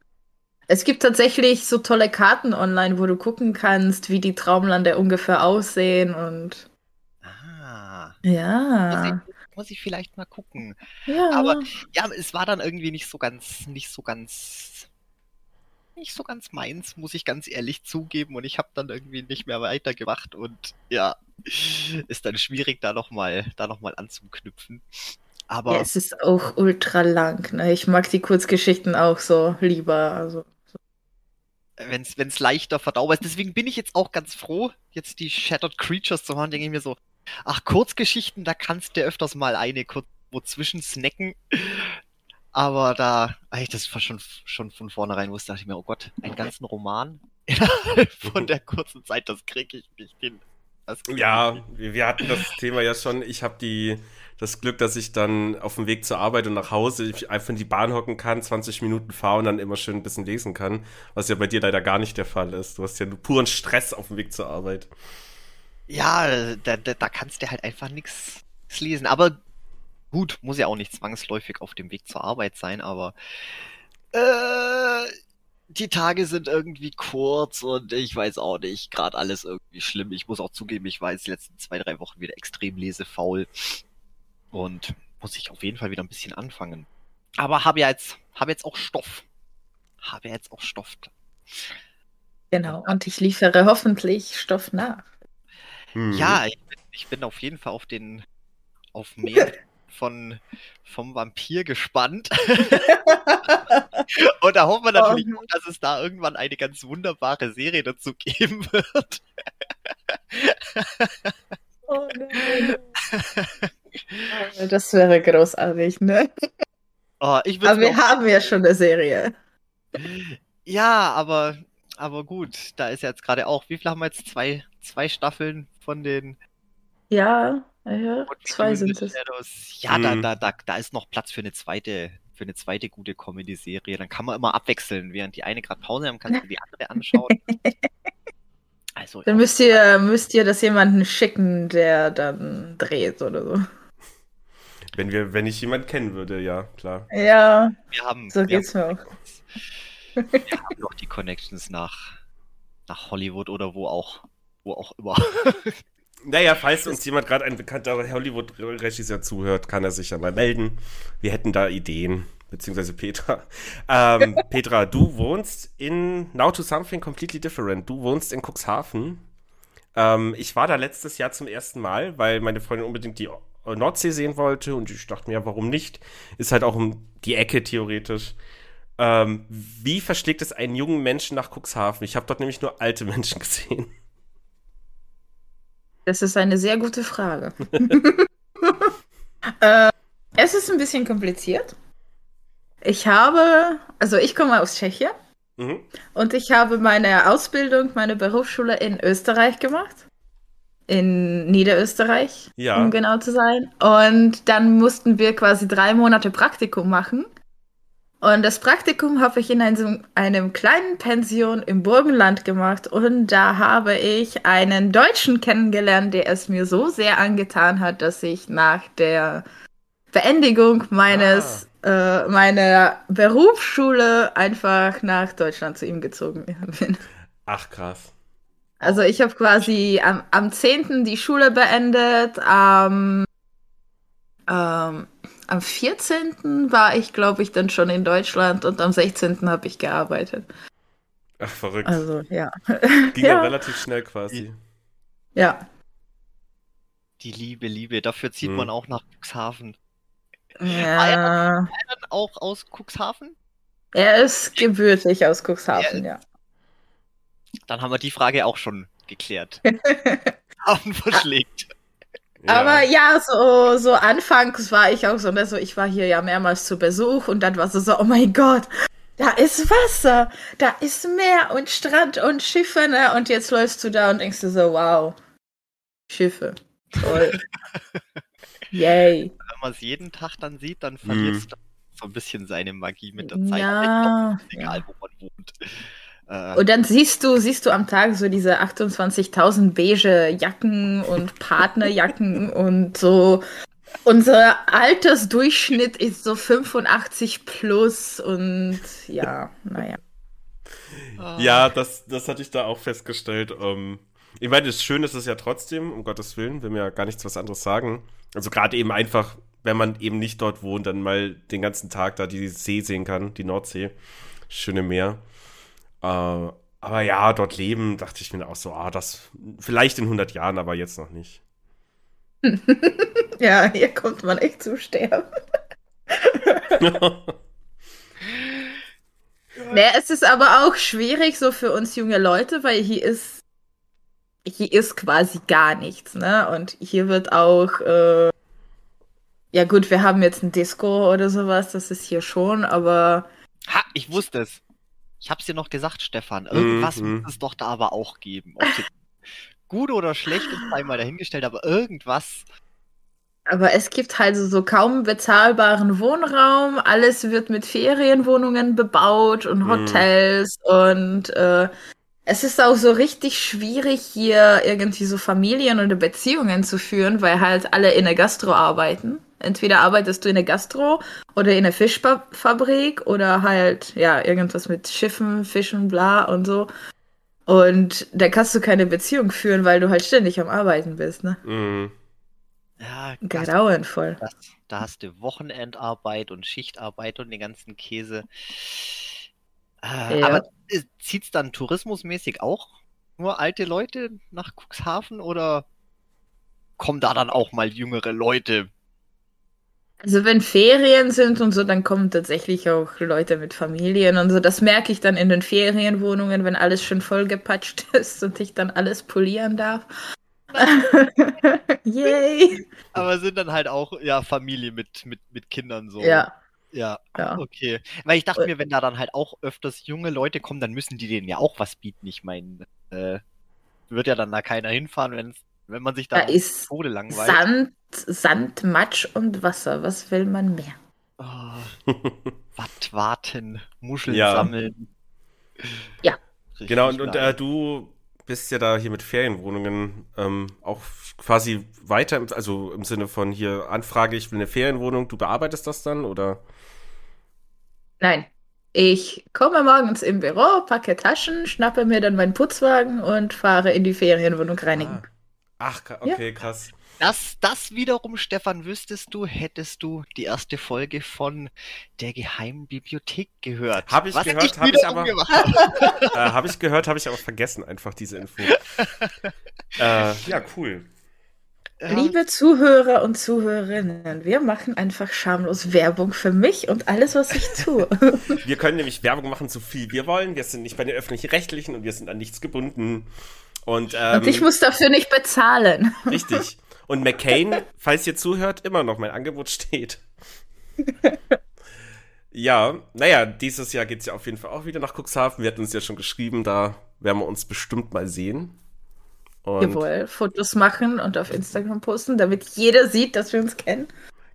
es gibt tatsächlich so tolle Karten online, wo du gucken kannst, wie die Traumlande ungefähr aussehen und Ah, ja, muss ich, muss ich vielleicht mal gucken. ja. Aber ja, es war dann irgendwie nicht so ganz, nicht so ganz, nicht so ganz meins, muss ich ganz ehrlich zugeben. Und ich habe dann irgendwie nicht mehr weitergemacht und ja, ist dann schwierig, da nochmal, da noch mal anzuknüpfen. Aber Ja, es ist auch ultra lang. Ne? Ich mag die Kurzgeschichten auch so lieber. Also. wenn es leichter verdaubar ist. Deswegen bin ich jetzt auch ganz froh, jetzt die Shattered Creatures zu hören, denke ich mir so, ach, Kurzgeschichten, da kannst du öfters mal eine kurz wo zwischen snacken. Aber da, als ich das schon, schon von vornherein wusste, dachte ich mir, oh Gott, einen ganzen Roman innerhalb [LAUGHS] von der kurzen Zeit, das kriege ich nicht hin. Ja, wir, wir hatten das Thema ja schon. Ich habe die das Glück, dass ich dann auf dem Weg zur Arbeit und nach Hause einfach in die Bahn hocken kann, 20 Minuten fahre und dann immer schön ein bisschen lesen kann, was ja bei dir leider gar nicht der Fall ist. Du hast ja nur puren Stress auf dem Weg zur Arbeit. Ja, da, da, da kannst du halt einfach nichts lesen. Aber gut, muss ja auch nicht zwangsläufig auf dem Weg zur Arbeit sein, aber äh, die Tage sind irgendwie kurz und ich weiß auch nicht, gerade alles irgendwie schlimm. Ich muss auch zugeben, ich war jetzt die letzten zwei, drei Wochen wieder extrem lesefaul und muss ich auf jeden Fall wieder ein bisschen anfangen. Aber habe ja jetzt, habe jetzt auch Stoff. Habe jetzt auch Stoff. Genau. Und ich liefere hoffentlich Stoff nach. Hm. Ja, ich bin, ich bin auf jeden Fall auf den, auf mehr [LAUGHS] von, vom Vampir gespannt. [LAUGHS] Und da hoffen wir natürlich Oh. dass es da irgendwann eine ganz wunderbare Serie dazu geben wird. [LAUGHS] Oh nein. Das wäre großartig, ne? Oh, Aber wir haben ja schon eine Serie. ja, aber, aber gut, da ist jetzt gerade auch, wie viel haben wir jetzt? Zwei, zwei Staffeln von den Ja, ja, What We zwei sind es. Ja, da, Mhm. da, da, da ist noch Platz für eine zweite, für eine zweite gute Comedy-Serie. Dann kann man immer abwechseln. Während die eine gerade Pause haben, kannst du die andere anschauen. [LAUGHS] Also, Dann müsst ihr, müsst ihr das jemanden schicken, der dann dreht oder so. Wenn wir, wenn ich jemanden kennen würde, ja, klar. Ja, wir haben, so wir geht's mir auch. haben, wir haben noch die Connections nach, nach Hollywood oder wo auch, wo auch immer. [LAUGHS] Naja, falls uns jemand gerade ein bekannter Hollywood-Regisseur zuhört, kann er sich ja mal melden. Wir hätten da Ideen, beziehungsweise Petra. Ähm, [LAUGHS] Petra, du wohnst in Now to Something Completely Different. Du wohnst in Cuxhaven. Ähm, ich war da letztes Jahr zum ersten Mal, weil meine Freundin unbedingt die Nordsee sehen wollte und ich dachte mir, warum nicht? Ist halt auch um die Ecke theoretisch. Ähm, wie verschlägt es einen jungen Menschen nach Cuxhaven? Ich habe dort nämlich nur alte [LAUGHS] Menschen gesehen. Das ist eine sehr gute Frage. [LAUGHS] äh, es ist ein bisschen kompliziert. Ich habe, also ich komme aus Tschechien Mhm. und ich habe meine Ausbildung, meine Berufsschule in Österreich gemacht. In Niederösterreich, Ja. um genau zu sein. Und dann mussten wir quasi drei Monate Praktikum machen. Und das Praktikum habe ich in einem, einem kleinen Pension im Burgenland gemacht. Und da habe ich einen Deutschen kennengelernt, der es mir so sehr angetan hat, dass ich nach der Beendigung meines, äh, meiner Berufsschule einfach nach Deutschland zu ihm gezogen [LAUGHS] bin. Ach, krass. Also ich habe quasi am, am 10. die Schule beendet, am, ähm, am 14. war ich, glaube ich, dann schon in Deutschland und am 16. habe ich gearbeitet. Ach, verrückt. Also ja. [LAUGHS] Ging ja ja. relativ schnell quasi. ja. Die Liebe, Liebe, dafür zieht Mhm. man auch nach Cuxhaven. Ja. Dann auch aus Cuxhaven? Er ist gebürtig aus Cuxhaven, ja. Dann haben wir die Frage auch schon geklärt. [LAUGHS] Haben verschlägt. Ja. Aber ja, so, so anfangs war ich auch so, also ich war hier ja mehrmals zu Besuch und dann war es so, oh mein Gott, da ist Wasser, da ist Meer und Strand und Schiffe, ne? Und jetzt läufst du da und denkst du so, wow, Schiffe, toll. [LAUGHS] Yay. Wenn man es jeden Tag dann sieht, dann verliert es mm. so ein bisschen seine Magie mit der Zeit. Ja, egal, ja. wo man wohnt. Äh, und dann siehst du, siehst du am Tag so diese 28.000 beige Jacken und Partnerjacken [LAUGHS] und so. Unser Altersdurchschnitt ist so 85 plus und ja, naja. Ja, das, das hatte ich da auch festgestellt. Ähm, ich meine, das Schöne ist es ja trotzdem, um Gottes Willen, will mir ja gar nichts was anderes sagen. Also gerade eben einfach, wenn man eben nicht dort wohnt, dann mal den ganzen Tag da die See sehen kann, die Nordsee. Schöne Meer. Äh, aber ja, dort leben, dachte ich mir auch so, ah, das vielleicht in 100 Jahren, aber jetzt noch nicht. [LAUGHS] ja, hier kommt man echt zu sterben. [LAUGHS] nee, es ist aber auch schwierig so für uns junge Leute, weil hier ist hier ist quasi gar nichts, ne? Und hier wird auch äh, ja gut, wir haben jetzt ein Disco oder sowas, das ist hier schon, aber ha, ich wusste es. Ich hab's dir noch gesagt, Stefan. Irgendwas mm, muss es doch da aber auch geben. Ob gut oder schlecht ist einmal dahingestellt, aber irgendwas. Aber es gibt halt so kaum bezahlbaren Wohnraum. Alles wird mit Ferienwohnungen bebaut und mhm. Hotels mm. und äh, es ist auch so richtig schwierig, hier irgendwie so Familien oder Beziehungen zu führen, weil halt alle in der Gastro arbeiten. Entweder arbeitest du in der Gastro oder in der Fischfabrik oder halt, ja, irgendwas mit Schiffen, Fischen, bla und so. Und da kannst du keine Beziehung führen, weil du halt ständig am Arbeiten bist, ne? Mhm. Ja, grauenvoll. Das, da hast du Wochenendarbeit und Schichtarbeit und den ganzen Käse. Äh, ja. Aber zieht es dann tourismusmäßig auch nur alte Leute nach Cuxhaven oder kommen da dann auch mal jüngere Leute also wenn Ferien sind und so, dann kommen tatsächlich auch Leute mit Familien und so. Das merke ich dann in den Ferienwohnungen, wenn alles schon vollgepatscht [LAUGHS] ist und ich dann alles polieren darf. [LAUGHS] Yay! Aber sind dann halt auch ja Familie mit, mit, mit Kindern so. Ja. Ja, ja, okay. Weil ich dachte mir, wenn da dann halt auch öfters junge Leute kommen, dann müssen die denen ja auch was bieten. Ich meine, äh, wird ja dann da keiner hinfahren, wenn es wenn man sich da, da ist Tode langweilt. Sand, Sand, Matsch und Wasser. Was will man mehr? Oh, [LAUGHS] Watt warten, Muscheln ja. sammeln. Ja. Richtig genau, und, und äh, du bist ja da hier mit Ferienwohnungen ähm, auch quasi weiter, also im Sinne von hier Anfrage, ich will eine Ferienwohnung, du bearbeitest das dann oder? Nein. Ich komme morgens im Büro, packe Taschen, schnappe mir dann meinen Putzwagen und fahre in die Ferienwohnung reinigen. Ah. Ach, okay, ja. krass. Das, das wiederum, Stefan, wüsstest du, hättest du die erste Folge von der geheimen Bibliothek gehört. Habe [LAUGHS] ich, gehört, habe ich aber. äh, habe ich gehört, habe ich aber vergessen, einfach diese Info. [LAUGHS] äh, ja, cool. Liebe Zuhörer und Zuhörerinnen, wir machen einfach schamlos Werbung für mich und alles, was ich tue. [LAUGHS] wir können nämlich Werbung machen, so viel wir wollen. Wir sind nicht bei den öffentlich-rechtlichen und wir sind an nichts gebunden. Und, ähm, und ich muss dafür nicht bezahlen. Richtig. Und McCain, falls ihr zuhört, immer noch mein Angebot steht. ja, naja, dieses Jahr geht es ja auf jeden Fall auch wieder nach Cuxhaven. Wir hatten uns ja schon geschrieben, da werden wir uns bestimmt mal sehen. Und Jawohl, Fotos machen und auf Instagram posten, damit jeder sieht, dass wir uns kennen.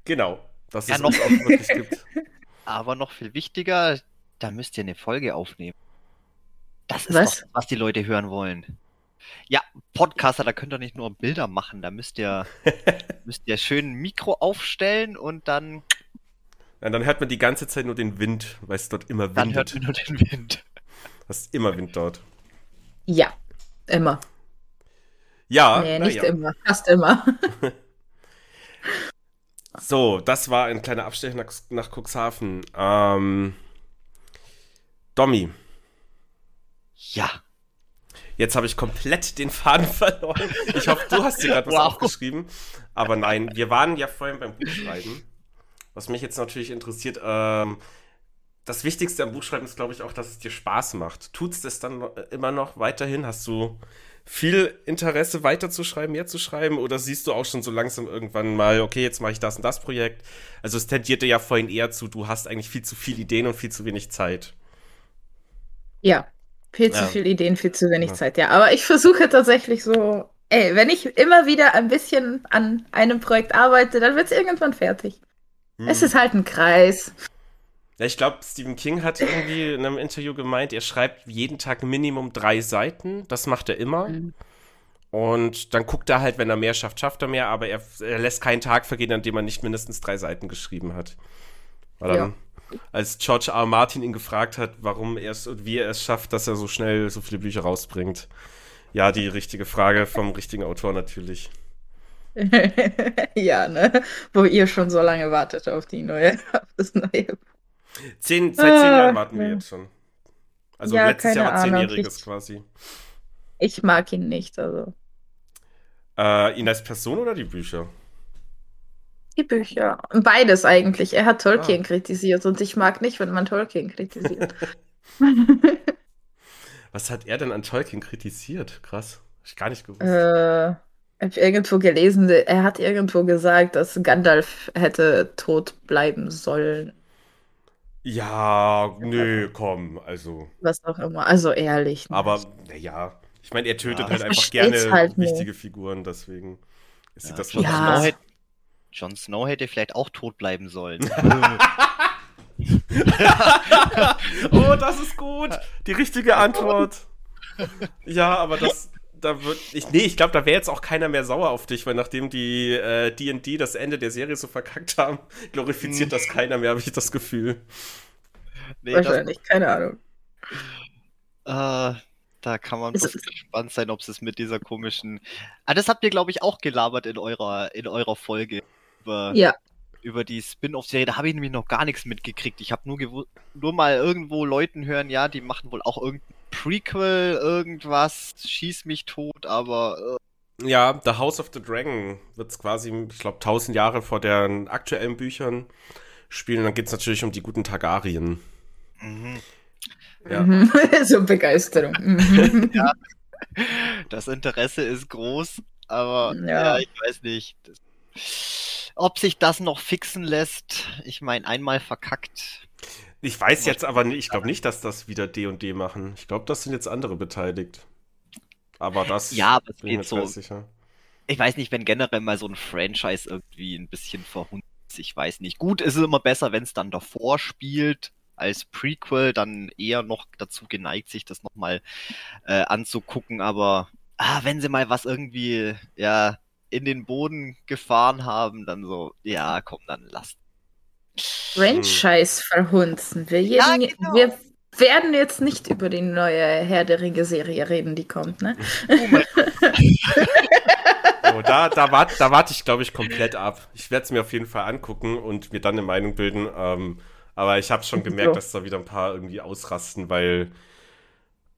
Genau, dass ja, es noch auch wirklich gibt. [LAUGHS] Aber noch viel wichtiger, da müsst ihr eine Folge aufnehmen. Das ist was? Doch, was die Leute hören wollen. Ja, Podcaster, da könnt ihr nicht nur Bilder machen, da müsst ihr, [LAUGHS] müsst ihr schön ein Mikro aufstellen und dann. Ja, dann hört man die ganze Zeit nur den Wind, weil es dort immer Wind Dann hört man nur den Wind. Das ist immer Wind dort. Ja, immer. Ja. Nee, nicht ja. immer, fast immer. [LAUGHS] so, das war ein kleiner Abstecher nach, nach Cuxhaven. Ähm, Domi. Ja. Jetzt habe ich komplett den Faden [LAUGHS] verloren. Ich hoffe, du hast dir gerade was wow. aufgeschrieben. Aber nein, wir waren ja vorhin beim Buchschreiben. Was mich jetzt natürlich interessiert, ähm, das Wichtigste am Buchschreiben ist, glaube ich, auch, dass es dir Spaß macht. Tut es das dann immer noch weiterhin? Hast du viel Interesse weiterzuschreiben, mehr zu schreiben? Oder siehst du auch schon so langsam irgendwann mal, okay, jetzt mache ich das und das Projekt? Also es tendierte ja vorhin eher zu, du hast eigentlich viel zu viele Ideen und viel zu wenig Zeit. Ja, viel zu ja. viele Ideen, viel zu wenig ja. Zeit, ja. Aber ich versuche tatsächlich so, ey, wenn ich immer wieder ein bisschen an einem Projekt arbeite, dann wird es irgendwann fertig. Hm. Es ist halt ein Kreis. Ja, ich glaube, Stephen King hat irgendwie in einem Interview gemeint, er schreibt jeden Tag Minimum drei Seiten. Das macht er immer. Mhm. Und dann guckt er halt, wenn er mehr schafft, schafft er mehr, aber er, er, lässt keinen Tag vergehen, an dem er nicht mindestens drei Seiten geschrieben hat. Weil dann, ja. Als George R. Martin ihn gefragt hat, warum er es und wie er es schafft, dass er so schnell so viele Bücher rausbringt. Ja, die richtige Frage vom richtigen Autor natürlich. [LAUGHS] ja, ne? Wo ihr schon so lange wartet auf die neue, [LAUGHS] auf das neue Zehn, seit zehn Jahren ah, warten wir jetzt schon. Also ja, letztes Jahr war zehnjähriges quasi. Ich mag ihn nicht, also. Äh, ihn als Person oder die Bücher? Die Bücher. Beides eigentlich. Er hat Tolkien ah. kritisiert und ich mag nicht, wenn man Tolkien kritisiert. [LAUGHS] [LAUGHS] Was hat er denn an Tolkien kritisiert? Krass. Hab ich gar nicht gewusst. Äh, hab irgendwo gelesen, er hat irgendwo gesagt, dass Gandalf hätte tot bleiben sollen. Ja, nö, komm, also. Was auch immer, also ehrlich. Ne? Aber, naja, ich meine, er tötet ja, halt einfach gerne halt wichtige nicht. Figuren, deswegen ist ja, das John, ja. Jon Snow hätte vielleicht auch tot bleiben sollen. [LAUGHS] [LAUGHS] oh, das ist gut. Die richtige Antwort. Ja, aber das, da wird. Ich, nee, ich glaube, da wäre jetzt auch keiner mehr sauer auf dich, weil nachdem die äh, DD das Ende der Serie so verkackt haben, [LAUGHS] glorifiziert das keiner mehr, habe ich das Gefühl. Nee, Wahrscheinlich, das, keine Ahnung. Äh, da kann man bloß gespannt sein, ob es mit dieser komischen. Ah, das habt ihr, glaube ich, auch gelabert in eurer, in eurer Folge über, ja. über die Spin-off-Serie. Da habe ich nämlich noch gar nichts mitgekriegt. Ich habe nur, nur mal irgendwo Leuten hören, ja, die machen wohl auch irgendein Prequel, irgendwas, schieß mich tot, aber. Äh. Ja, The House of the Dragon wird es quasi, ich glaube, tausend Jahre vor den aktuellen Büchern spielen. Und dann geht es natürlich um die guten Targaryen. Mhm. Ja. Mhm. [LAUGHS] so Begeisterung. Mhm. [LAUGHS] ja. Das Interesse ist groß, aber ja, ja ich weiß nicht. Das, ob sich das noch fixen lässt, ich meine, einmal verkackt, ich weiß jetzt aber nicht, ich glaube nicht, dass das wieder D und D machen. Ich glaube, das sind jetzt andere beteiligt. Aber das ja, aber es geht so. Sicher. Ich weiß nicht, wenn generell mal so ein Franchise irgendwie ein bisschen verhunzt ist, ich weiß nicht. Gut, ist es immer besser, wenn es dann davor spielt als Prequel, dann eher noch dazu geneigt, sich das nochmal äh, anzugucken. Aber ah, wenn sie mal was irgendwie ja in den Boden gefahren haben, dann so, ja, komm, dann lasst Franchise verhunzen. Wir, ja, genau. wir werden jetzt nicht über die neue Herr der Ringe-Serie reden, die kommt, ne? Oh, [LAUGHS] oh da, da warte da wart ich, glaube ich, komplett ab. Ich werde es mir auf jeden Fall angucken und mir dann eine Meinung bilden. Ähm, aber ich habe schon gemerkt, so. dass da wieder ein paar irgendwie ausrasten, weil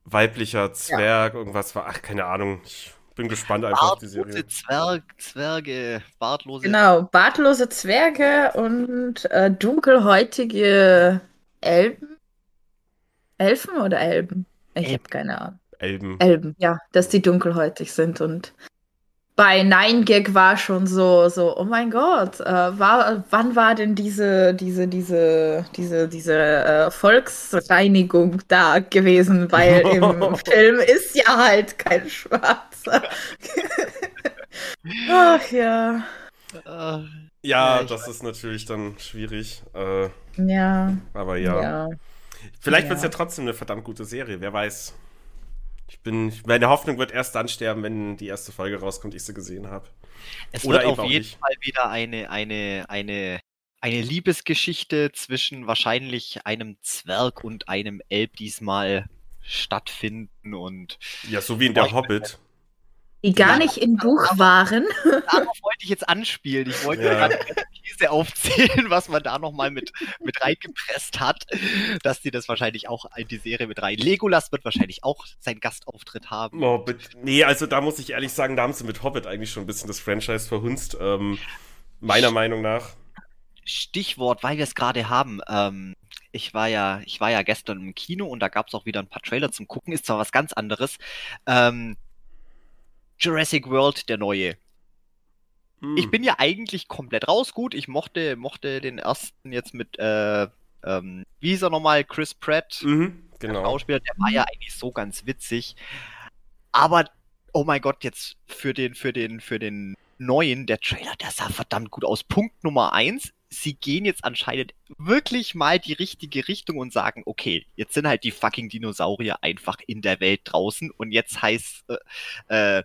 weiblicher Zwerg ja. irgendwas war. Ach, keine Ahnung. Ich bin gespannt einfach auf die Serie. Zwerg, Zwerge, bartlose. Genau, bartlose Zwerge und äh, dunkelhäutige Elben. Elfen oder Elben? Ich habe keine Ahnung. Elben. Elben, ja, dass die dunkelhäutig sind und bei Nine Gag war schon so, so, oh mein Gott, äh, war, wann war denn diese, diese, diese, diese, diese äh, Volksreinigung da gewesen? Weil [LAUGHS] im Film ist ja halt kein Schwarzer. [LAUGHS] Ach ja. Ja, ja das ist natürlich dann schwierig. Äh, ja. Aber ja. ja. Vielleicht ja. wird es ja trotzdem eine verdammt gute Serie, wer weiß. Ich bin, meine Hoffnung wird erst dann sterben, wenn die erste Folge rauskommt, ich sie gesehen habe. Es Oder wird auf jeden nicht. Fall wieder eine, eine, eine, eine Liebesgeschichte zwischen wahrscheinlich einem Zwerg und einem Elb diesmal stattfinden und. Ja, so wie in der Hobbit die gar ja, nicht im Buch waren. [LAUGHS] Darauf wollte ich jetzt anspielen. Ich wollte ja. gerade Käse aufzählen, was man da nochmal mit, mit reingepresst hat, dass die das wahrscheinlich auch in die Serie mit rein. Legolas wird wahrscheinlich auch seinen Gastauftritt haben. Oh, nee, also da muss ich ehrlich sagen, da haben sie mit Hobbit eigentlich schon ein bisschen das Franchise verhunzt. Ähm, meiner Meinung nach. Stichwort, weil wir es gerade haben. Ähm, ich war ja, ich war ja gestern im Kino und da gab es auch wieder ein paar Trailer zum Gucken. Ist zwar was ganz anderes. Ähm, Jurassic World, der neue. Hm. Ich bin ja eigentlich komplett raus. Gut, ich mochte, mochte den ersten jetzt mit, äh, ähm, wie hieß er nochmal? Chris Pratt, Mhm, der genau. Schauspieler, der war ja eigentlich so ganz witzig. Aber, oh mein Gott, jetzt für den, für den, für den neuen, der Trailer, der sah verdammt gut aus. Punkt Nummer eins. Sie gehen jetzt anscheinend wirklich mal die richtige Richtung und sagen, okay, jetzt sind halt die fucking Dinosaurier einfach in der Welt draußen und jetzt heißt äh, äh,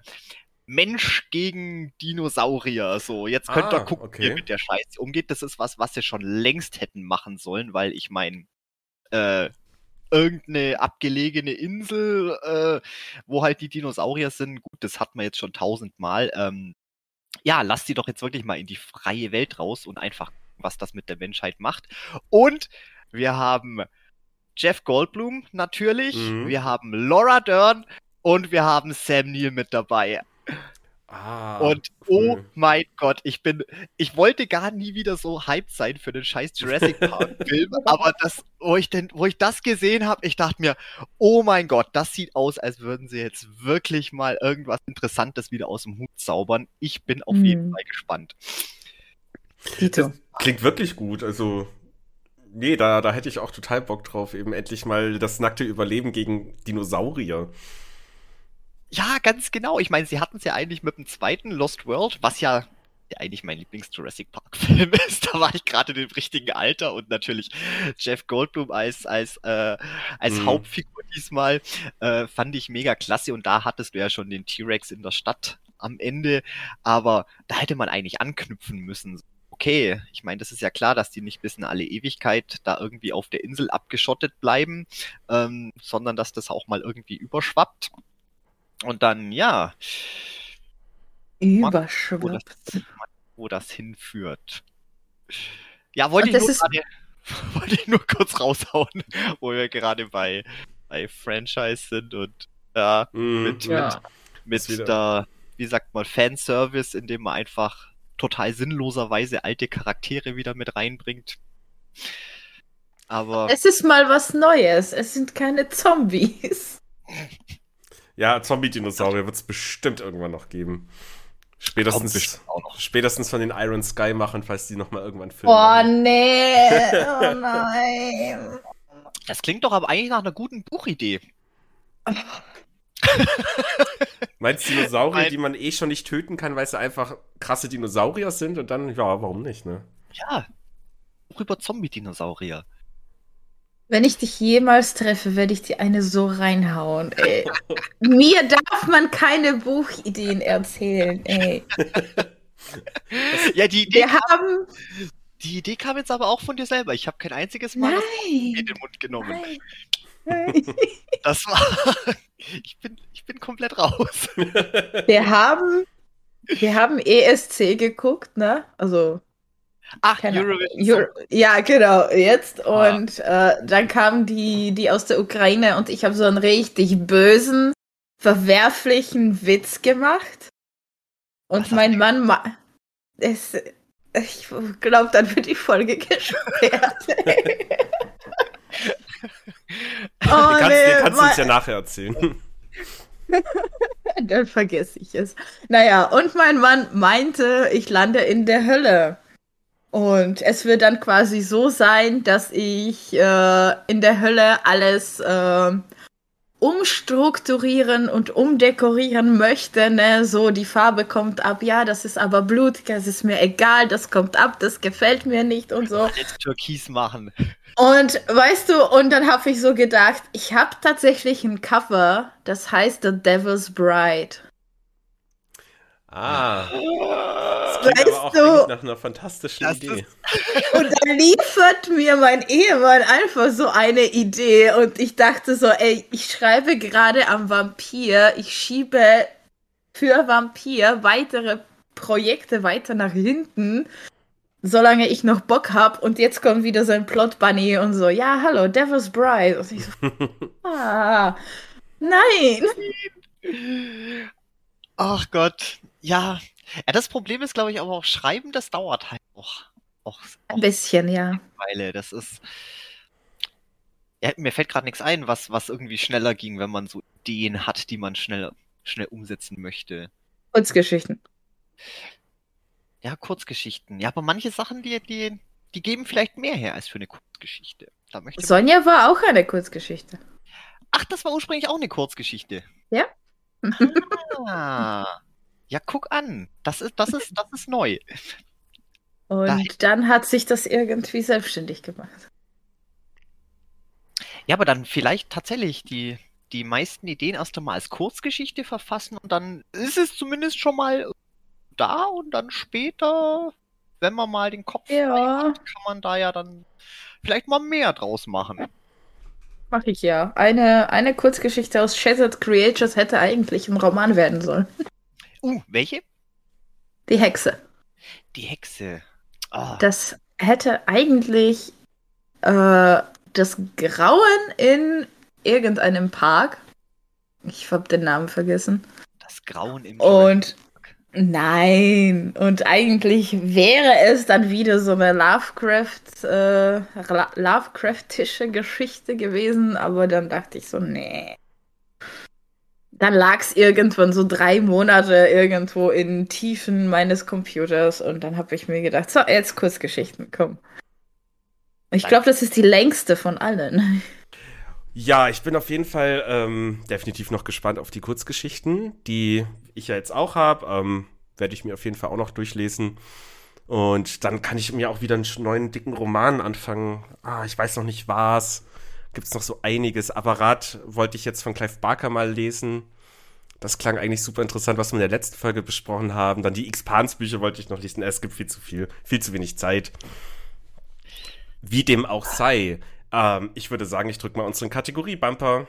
Mensch gegen Dinosaurier. So, jetzt könnt ihr Ah, gucken, okay. wie ihr mit der Scheiße umgeht. Das ist was, was sie schon längst hätten machen sollen, weil ich meine, äh, irgendeine abgelegene Insel, äh, wo halt die Dinosaurier sind, gut, das hat man jetzt schon tausendmal. Ähm, ja, lasst sie doch jetzt wirklich mal in die freie Welt raus und einfach, was das mit der Menschheit macht. Und wir haben Jeff Goldblum natürlich, Mhm. wir haben Laura Dern und wir haben Sam Neill mit dabei. Ah, Und oh cool. mein Gott, ich bin, ich wollte gar nie wieder so hyped sein für den scheiß Jurassic Park [LAUGHS] Film, aber das, wo ich denn, wo ich das gesehen habe, ich dachte mir, oh mein Gott, das sieht aus, als würden sie jetzt wirklich mal irgendwas Interessantes wieder aus dem Hut zaubern. Ich bin auf jeden Mhm. Fall gespannt. Dito. Klingt wirklich gut. Also, nee, da, da hätte ich auch total Bock drauf. Eben endlich mal das nackte Überleben gegen Dinosaurier. Ja, ganz genau. Ich meine, sie hatten es ja eigentlich mit dem zweiten Lost World, was ja ja eigentlich mein Lieblings-Jurassic Park-Film [LAUGHS] ist. Da war ich gerade in dem richtigen Alter und natürlich Jeff Goldblum als, als, äh, als Mhm. Hauptfigur diesmal äh, fand ich mega klasse und da hattest du ja schon den T-Rex in der Stadt am Ende, aber da hätte man eigentlich anknüpfen müssen. Okay, ich meine, das ist ja klar, dass die nicht bis in alle Ewigkeit da irgendwie auf der Insel abgeschottet bleiben, ähm, sondern dass das auch mal irgendwie überschwappt. Und dann, ja, wo Überschwappt. das, wo das hinführt. Ja, wollte ich, ist- [LAUGHS] wollte ich nur kurz raushauen, [LAUGHS] wo wir gerade bei, bei Franchise sind und ja, Mhm. Mit- Ja. mit wieder- der, wie sagt man, Fanservice, indem man einfach total sinnloserweise alte Charaktere wieder mit reinbringt. Aber Es ist mal was Neues. Es sind keine Zombies. [LAUGHS] Ja, Zombie-Dinosaurier wird es bestimmt irgendwann noch geben. Spätestens, noch. spätestens von den Iron Sky machen, falls die noch mal irgendwann filmen. Oh nee. Oh nein. Das klingt doch aber eigentlich nach einer guten Buchidee. [LAUGHS] Meinst du Dinosaurier, Mein- die man eh schon nicht töten kann, weil sie einfach krasse Dinosaurier sind? Und dann, ja, warum nicht, ne? Ja. Über Zombie-Dinosaurier. Wenn ich dich jemals treffe, werde ich dir eine so reinhauen, ey. [LAUGHS] Mir darf man keine Buchideen erzählen, ey. Ja, die Idee, Wir haben. die Idee kam jetzt aber auch von dir selber. Ich habe kein einziges Mal das in Nein. den Mund genommen. Nein. Das war. [LAUGHS] Ich bin, ich bin komplett raus. [LAUGHS] Wir haben. Wir haben ESC geguckt, ne? Also Ach, Keine Eurovision. Euro ja, genau, jetzt. Ah. Und äh, dann kamen die, die aus der Ukraine und ich habe so einen richtig bösen, verwerflichen Witz gemacht. Und Was mein Mann, ma es, ich glaube, dann wird die Folge [LAUGHS] gesperrt. Oh, [LAUGHS] kannst, nee, die kannst du uns mein- ja nachher erzählen. [LAUGHS] Dann vergesse ich es. Naja, und mein Mann meinte, ich lande in der Hölle. Und es wird dann quasi so sein, dass ich äh, in der Hölle alles äh, umstrukturieren und umdekorieren möchte. Ne? So, die Farbe kommt ab. Ja, das ist aber blutig, das ist mir egal, das kommt ab, das gefällt mir nicht und so. Jetzt Türkis machen. Und weißt du, und dann habe ich so gedacht, ich habe tatsächlich ein Cover, das heißt The Devil's Bride. Ah. Das klingt Weißt aber auch du- nach einer fantastischen Idee. [LAUGHS] Und dann liefert mir mein Ehemann einfach so eine Idee und ich dachte so, ey, ich schreibe gerade am Vampir, ich schiebe für Vampir weitere Projekte weiter nach hinten, solange ich noch Bock hab und jetzt kommt wieder so ein Plot Bunny und so, ja, hallo, Devil's Bride. Und ich so, [LAUGHS] ah, nein. Ach Gott. Ja. Ja, das Problem ist, glaube ich, aber auch Schreiben, das dauert halt auch, auch, auch Ein bisschen, ja. eine Weile. Das ist. mir fällt gerade nichts ein, was, was irgendwie schneller ging, wenn man so Ideen hat, die man schnell, schnell umsetzen möchte. Kurzgeschichten. Ja, Kurzgeschichten. Ja, aber manche Sachen, die, die, die geben vielleicht mehr her als für eine Kurzgeschichte. Möchte man- Sonja war auch eine Kurzgeschichte. Ach, das war ursprünglich auch eine Kurzgeschichte. Ja. Ah. Ja, guck an. Das ist, das ist, das ist neu. Und Nein. dann hat sich das irgendwie selbstständig gemacht. Ja, aber dann vielleicht tatsächlich die, die meisten Ideen erst einmal als Kurzgeschichte verfassen und dann ist es zumindest schon mal da und dann später, wenn man mal den Kopf Ja, hat, kann man da ja dann vielleicht mal mehr draus machen. mache ich ja. Eine, eine Kurzgeschichte aus Shattered Creatures hätte eigentlich ein Roman werden sollen. Uh, welche? Die Hexe. Die Hexe. Ah, Das hätte eigentlich äh, das Grauen in irgendeinem Park. Ich habe den Namen vergessen. das Grauen im Und nein, und eigentlich wäre es dann wieder so eine Lovecraft, äh, Lovecraftische Geschichte gewesen, aber dann dachte ich so, nee. Dann lag es irgendwann so drei Monate irgendwo in Tiefen meines Computers und dann habe ich mir gedacht, so, jetzt Kurzgeschichten, komm. Ich glaube, das ist die längste von allen. Ja, ich bin auf jeden Fall ähm, definitiv noch gespannt auf die Kurzgeschichten, die ich ja jetzt auch habe. Ähm, Werde ich mir auf jeden Fall auch noch durchlesen. Und dann kann ich mir auch wieder einen neuen dicken Roman anfangen. Ah, ich weiß noch nicht was. Gibt es noch so einiges. Apparat wollte ich jetzt von Clive Barker mal lesen. Das klang eigentlich super interessant, was wir in der letzten Folge besprochen haben. Dann die Expans-Bücher wollte ich noch lesen. Es gibt viel zu viel, viel zu wenig Zeit. Wie dem auch sei. Ähm, ich würde sagen, ich drücke mal unseren Kategorie-Bumper.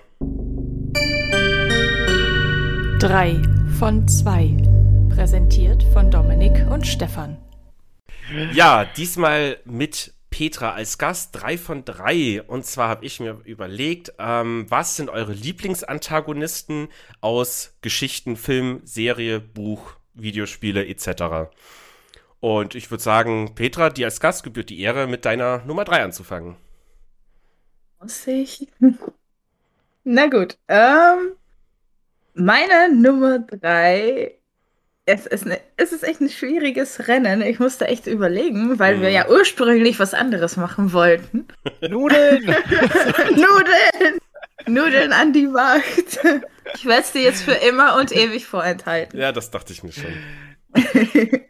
Drei von zwei. Präsentiert von Dominik und Stefan. Ja, diesmal mit Petra als Gast, drei von drei. Und zwar habe ich mir überlegt, ähm, was sind eure Lieblingsantagonisten aus Geschichten, Film, Serie, Buch, Videospiele etc. Und ich würde sagen, Petra, dir als Gast gebührt die Ehre, mit deiner Nummer drei anzufangen. Muss ich? [LAUGHS] Na gut. Ähm, meine Nummer drei. Es ist, ne, es ist echt ein schwieriges Rennen. Ich musste echt überlegen, weil wir Mhm. ja ursprünglich was anderes machen wollten. Nudeln! [LAUGHS] [LAUGHS] Nudeln! Nudeln an die Macht. Ich werde es dir jetzt für immer und ewig vorenthalten. Ja, das dachte ich mir schon. [LAUGHS]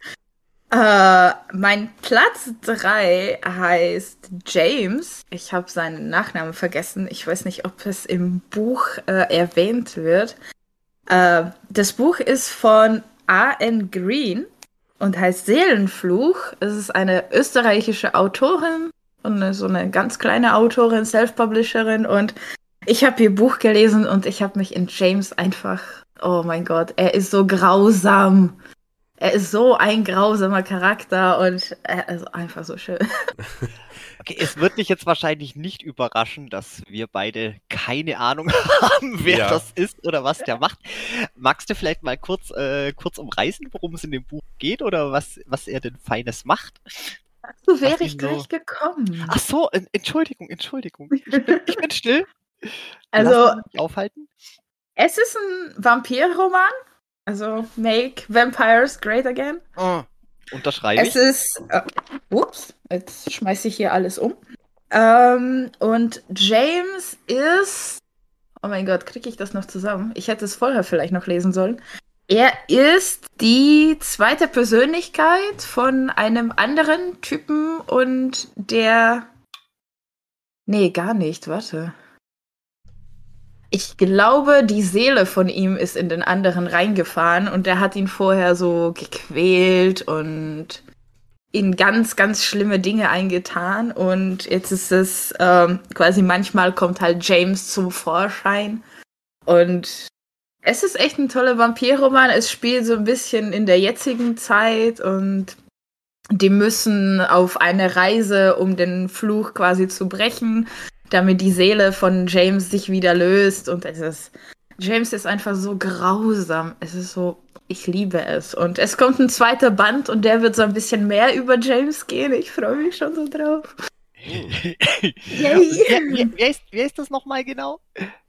Äh, mein Platz 3 heißt James. Ich habe seinen Nachnamen vergessen. Ich weiß nicht, ob es im Buch äh, erwähnt wird. Äh, das Buch ist von A.N. Green und heißt Seelenfluch. Es ist eine österreichische Autorin und so eine ganz kleine Autorin, Self-Publisherin. Und ich habe ihr Buch gelesen und ich habe mich in James einfach, oh mein Gott, er ist so grausam. Er ist so ein grausamer Charakter und er ist einfach so schön. [LAUGHS] Okay, es wird dich jetzt wahrscheinlich nicht überraschen, dass wir beide keine Ahnung [LAUGHS] haben, wer Ja. das ist oder was der macht. Magst du vielleicht mal kurz, äh, kurz umreißen, worum es in dem Buch geht oder was, was er denn Feines macht? So wäre ich ihn so- gleich gekommen. Ach so, en- Entschuldigung, Entschuldigung. Ich bin, ich bin [LAUGHS] still. also, aufhalten. es ist ein Vampirroman. Also, Make Vampires Great Again. Oh, unterschreibe Es ich. ist. Äh, ups, jetzt schmeiße ich hier alles um. Ähm, und James ist. Oh mein Gott, kriege ich das noch zusammen? Ich hätte es vorher vielleicht noch lesen sollen. Er ist die zweite Persönlichkeit von einem anderen Typen und der. Nee, gar nicht, warte. Ich glaube, die Seele von ihm ist in den anderen reingefahren und der hat ihn vorher so gequält und in ganz, ganz schlimme Dinge eingetan. Und jetzt ist es ähm, quasi manchmal kommt halt James zum Vorschein. Und es ist echt ein toller Vampirroman. Es spielt so ein bisschen in der jetzigen Zeit und die müssen auf eine Reise, um den Fluch quasi zu brechen, damit die Seele von James sich wieder löst. Und es ist. James ist einfach so grausam. Es ist so. Ich liebe es. Und es kommt ein zweiter Band und der wird so ein bisschen mehr über James gehen. Ich freue mich schon so drauf. Ja, wie, wie, ist, wie ist das nochmal genau?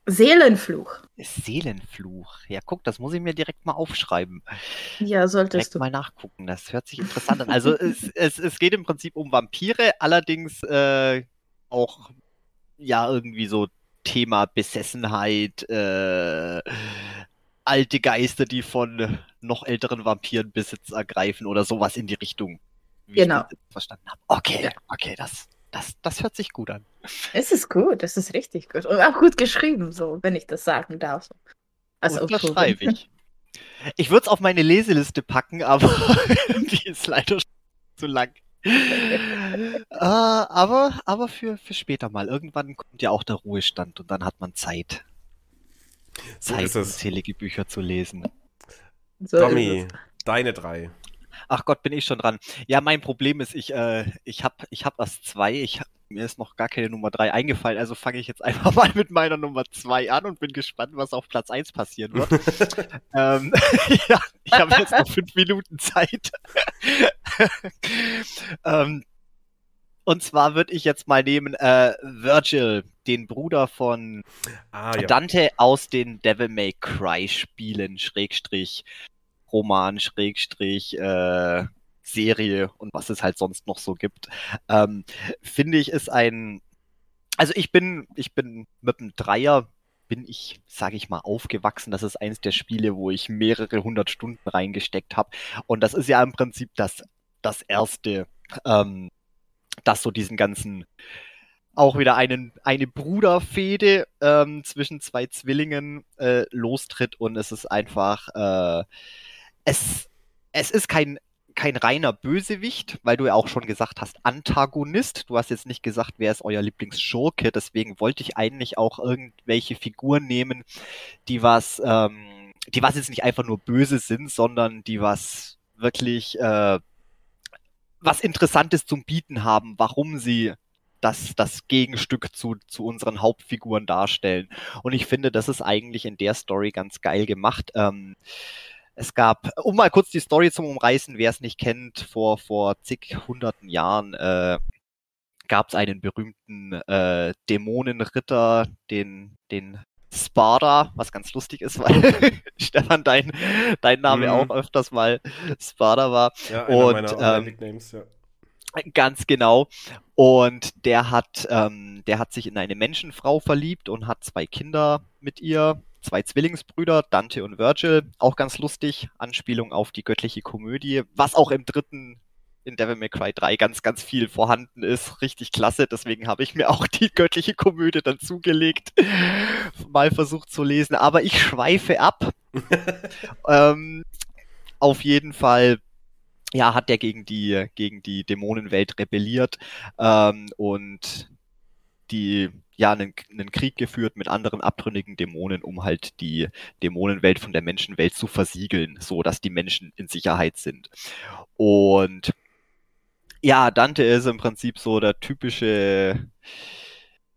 Seelenfluch. Seelenfluch. Ja, guck, das muss ich mir direkt mal aufschreiben. Ja, solltest direkt du. mal nachgucken. Das hört sich interessant an. Also es, es, es geht im Prinzip um Vampire, allerdings äh, auch ja irgendwie so Thema Besessenheit, äh, alte Geister, die von noch älteren Vampiren Besitz ergreifen oder sowas in die Richtung. Genau. Verstanden habe. Okay, ja. okay, das, das, das hört sich gut an. Es ist gut, es ist richtig gut. Und auch gut geschrieben, so, wenn ich das sagen darf. Also das schreibe ich. Ich würde es auf meine Leseliste packen, aber [LAUGHS] die ist leider zu lang. Äh, aber aber für, für später mal. Irgendwann kommt ja auch der Ruhestand und dann hat man Zeit. So Zeit, ist es. unzählige Bücher zu lesen. So Tommy, deine drei. Ach Gott, bin ich schon dran. Ja, mein Problem ist, ich, äh, ich habe ich hab erst zwei. Ich, mir ist noch gar keine Nummer drei eingefallen, also fange ich jetzt [LAUGHS] einfach mal mit meiner Nummer zwei an und bin gespannt, was auf Platz eins passieren wird. [LAUGHS] ähm, [LAUGHS] ja, ich habe jetzt noch fünf Minuten Zeit. ähm, und zwar würde ich jetzt mal nehmen äh, Virgil, den Bruder von Ah, ja. Dante aus den Devil May Cry Spielen, Schrägstrich Roman, Schrägstrich äh, Serie und was es halt sonst noch so gibt. Ähm, Finde ich ist ein, also ich bin, ich bin mit einem Dreier bin ich, sage ich mal, aufgewachsen. Das ist eins der Spiele, wo ich mehrere hundert Stunden reingesteckt habe. Und das ist ja im Prinzip das, das erste, ähm, das so diesen ganzen auch wieder einen, eine Bruderfehde ähm, zwischen zwei Zwillingen äh, lostritt und es ist einfach, äh, es, es ist kein, kein reiner Bösewicht, weil du ja auch schon gesagt hast, Antagonist. Du hast jetzt nicht gesagt, wer ist euer Lieblingsschurke, deswegen wollte ich eigentlich auch irgendwelche Figuren nehmen, die was, ähm, die was jetzt nicht einfach nur böse sind, sondern die was wirklich äh, was Interessantes zum Bieten haben, warum sie das, das Gegenstück zu, zu unseren Hauptfiguren darstellen. Und ich finde, das ist eigentlich in der Story ganz geil gemacht. Ähm, es gab, um mal kurz die Story zum Umreißen, wer es nicht kennt, vor, vor zig hunderten Jahren äh, gab es einen berühmten äh, Dämonenritter, den, den Sparta, was ganz lustig ist, [LAUGHS] weil Stefan, dein, dein Name Mhm. auch öfters mal Sparta war. Ja, einer Und, meiner ähm, Online-Nicknames, ja. Ganz genau. Und der hat, ähm, der hat sich in eine Menschenfrau verliebt und hat zwei Kinder mit ihr, zwei Zwillingsbrüder, Dante und Virgil. Auch ganz lustig, Anspielung auf die göttliche Komödie, was auch im dritten in Devil May Cry 3 ganz, ganz viel vorhanden ist. Richtig klasse. Deswegen habe ich mir auch die göttliche Komödie dann zugelegt. Mal versucht zu lesen. Aber ich schweife ab. [LAUGHS] ähm, auf jeden Fall ja, hat der gegen die, gegen die Dämonenwelt rebelliert ähm, und die ja einen, einen Krieg geführt mit anderen abtrünnigen Dämonen, um halt die Dämonenwelt von der Menschenwelt zu versiegeln, so dass die Menschen in Sicherheit sind. Und ja, Dante ist im Prinzip so der typische,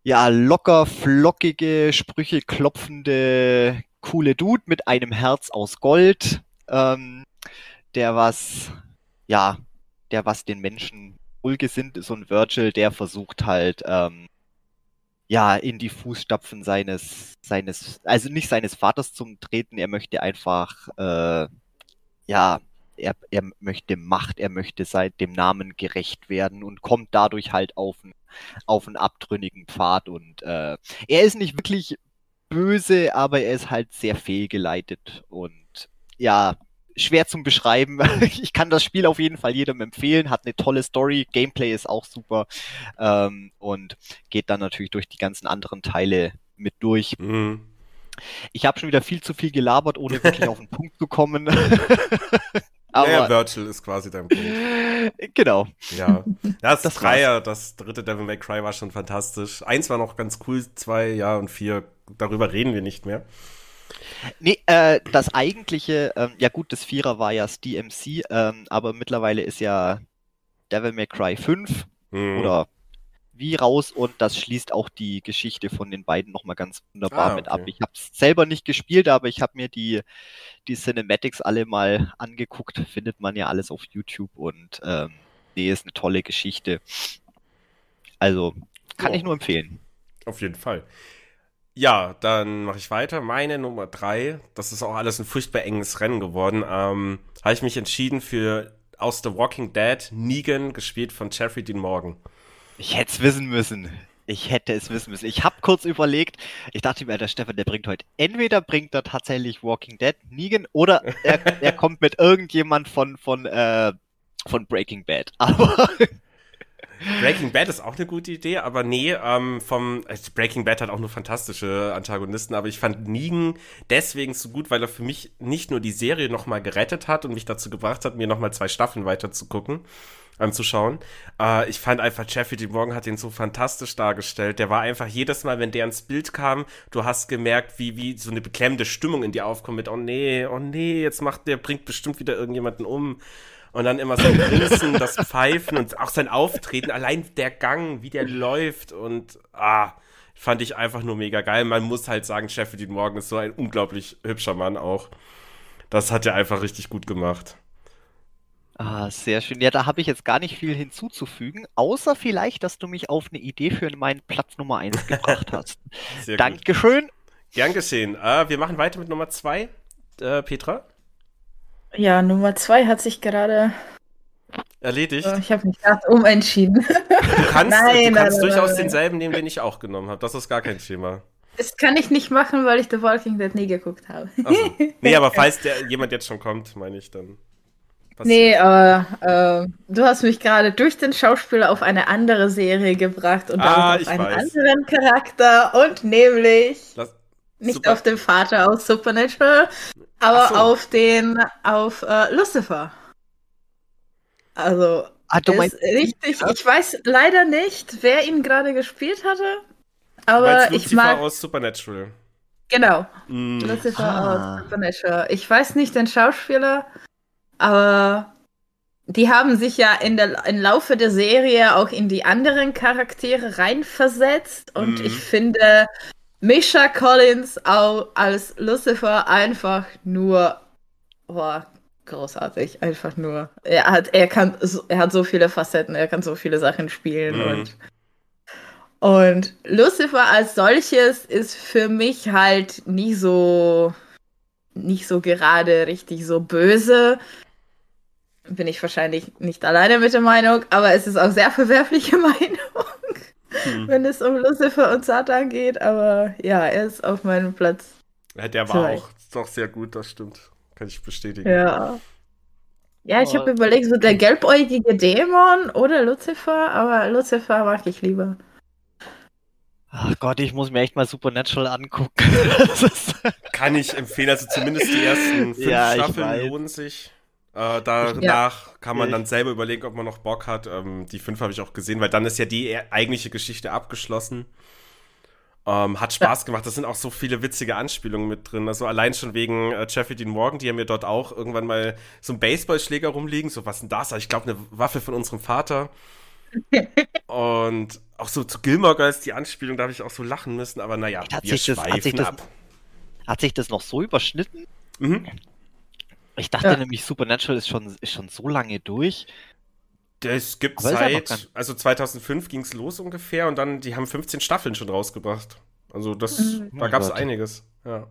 ja, locker, flockige, Sprüche klopfende, coole Dude mit einem Herz aus Gold, ähm, der was, ja, der was den Menschen wohlgesinnt ist und Virgil, der versucht halt, ähm, ja, in die Fußstapfen seines, seines, also nicht seines Vaters zum Treten, er möchte einfach, äh, ja, er, er möchte Macht, er möchte seit dem Namen gerecht werden und kommt dadurch halt auf einen, auf einen abtrünnigen Pfad. Und äh, er ist nicht wirklich böse, aber er ist halt sehr fehlgeleitet. Und ja, schwer zum Beschreiben. [LAUGHS] Ich kann das Spiel auf jeden Fall jedem empfehlen, hat eine tolle Story, Gameplay ist auch super ähm, und geht dann natürlich durch die ganzen anderen Teile mit durch. Mhm. Ich habe schon wieder viel zu viel gelabert, ohne wirklich [LAUGHS] auf den Punkt zu kommen. [LAUGHS] Aber naja, Virgil ist quasi dein Punkt. genau. Ja. Das, Das Dreier, das dritte Devil May Cry war schon fantastisch. Eins war noch ganz cool, zwei, ja, und vier, darüber reden wir nicht mehr. Nee, äh, das eigentliche, ähm, ja gut, das Vierer war ja das DMC, ähm, aber mittlerweile ist ja Devil May Cry 5 Mhm. oder wie raus und das schließt auch die Geschichte von den beiden nochmal ganz wunderbar Ah, mit okay. ab. Ich habe es selber nicht gespielt, aber ich habe mir die, die Cinematics alle mal angeguckt. Findet man ja alles auf YouTube und ähm, nee, ist eine tolle Geschichte. Also kann Ja. ich nur empfehlen. Auf jeden Fall. Ja, dann mache ich weiter. Meine Nummer drei, das ist auch alles ein furchtbar enges Rennen geworden. Ähm, habe ich mich entschieden für aus The Walking Dead Negan, gespielt von Jeffrey Dean Morgan. Ich hätte es wissen müssen. Ich hätte es wissen müssen. Ich habe kurz überlegt, ich dachte mir, der Stefan, der bringt heute, entweder bringt er tatsächlich Walking Dead, Negan, oder er, [LAUGHS] er kommt mit irgendjemand von, von, äh, von Breaking Bad. Aber Breaking Bad ist auch eine gute Idee, aber nee, ähm, vom äh, Breaking Bad hat auch nur fantastische Antagonisten, aber ich fand Negan deswegen so gut, weil er für mich nicht nur die Serie nochmal gerettet hat und mich dazu gebracht hat, mir nochmal zwei Staffeln weiter zu gucken, anzuschauen. Äh, ich fand einfach, Jeffrey Dean Morgan hat ihn so fantastisch dargestellt. Der war einfach jedes Mal, wenn der ins Bild kam, du hast gemerkt, wie, wie so eine beklemmende Stimmung in dir aufkommt mit, oh nee, oh nee, jetzt macht der, bringt bestimmt wieder irgendjemanden um. Und dann immer sein Grinsen, das Pfeifen und auch sein Auftreten, allein der Gang, wie der läuft und ah, fand ich einfach nur mega geil. Man muss halt sagen, Dean Morgan ist so ein unglaublich hübscher Mann auch. Das hat er einfach richtig gut gemacht. Ah, sehr schön. Ja, da habe ich jetzt gar nicht viel hinzuzufügen, außer vielleicht, dass du mich auf eine Idee für meinen Platz Nummer 1 [LAUGHS] gebracht hast. Sehr gut. Dankeschön. Gern geschehen. Äh, wir machen weiter mit Nummer zwei. Äh, Petra, Ja, Nummer zwei hat sich gerade. erledigt. äh, Ich habe mich gerade umentschieden. Du kannst, Nein, du kannst nein, durchaus nein, denselben nehmen, den ich auch genommen habe. Das ist gar kein Thema. Das kann ich nicht machen, weil ich The Walking Dead nie geguckt habe. Also, [LAUGHS] nee, aber falls der, jemand jetzt schon kommt, meine ich dann. Nee, aber äh, du hast mich gerade durch den Schauspieler auf eine andere Serie gebracht und Ah, damit ich auf einen weiß. anderen Charakter und nämlich Lass, nicht Super- auf den Vater aus Supernatural, aber so. auf den auf äh, Lucifer. Also Ah, du ist meinst, richtig. Ja? Ich weiß leider nicht, wer ihn gerade gespielt hatte, aber meinst ich Lucifer mag aus Supernatural. genau Mm, Lucifer Ah. aus Supernatural. Ich weiß nicht den Schauspieler, aber die haben sich ja in der im Laufe der Serie auch in die anderen Charaktere reinversetzt und Mhm. ich finde Misha Collins auch als Lucifer einfach nur boah, großartig, einfach nur. Er hat er kann so, er hat so viele Facetten, er kann so viele Sachen spielen Mhm. und und Lucifer als solches ist für mich halt nie so nicht so gerade richtig so böse. Bin ich wahrscheinlich nicht alleine mit der Meinung, aber es ist auch sehr verwerfliche [LAUGHS] Meinung, hm. wenn es um Lucifer und Satan geht. Aber ja, er ist auf meinem Platz. Ja, der war Vielleicht. auch doch sehr gut, das stimmt. Kann ich bestätigen. Ja. Ja, ich habe überlegt, so der gelbäugige Dämon oder Lucifer, aber Lucifer mag ich lieber. ach Gott, ich muss mir echt mal Supernatural angucken. [LAUGHS] Kann ich empfehlen, also zumindest die ersten fünf Ja, Staffeln lohnen sich. Äh, danach kann man Ich- dann selber überlegen, ob man noch Bock hat. Ähm, die fünf habe ich auch gesehen, weil dann ist ja die e- eigentliche Geschichte abgeschlossen. Ähm, hat Spaß gemacht. Da sind auch so viele witzige Anspielungen mit drin. Also allein schon wegen äh, Jeffrey Dean Morgan, die haben mir dort auch irgendwann mal so einen Baseballschläger rumliegen. So, was denn das? Ich glaube, eine Waffe von unserem Vater. [LAUGHS] Und auch so zu Gilmore Girls, die Anspielung, da habe ich auch so lachen müssen. Aber naja, Hat wir sich das- hat sich das- ab. hat sich das noch so überschnitten? Mhm. Ich dachte Ja. nämlich, Supernatural ist schon, ist schon so lange durch. Das gibt Aber seit, also 2005 ging es los ungefähr und dann, die haben 15 Staffeln schon rausgebracht. Also das, Mhm. da gab es einiges. Ja,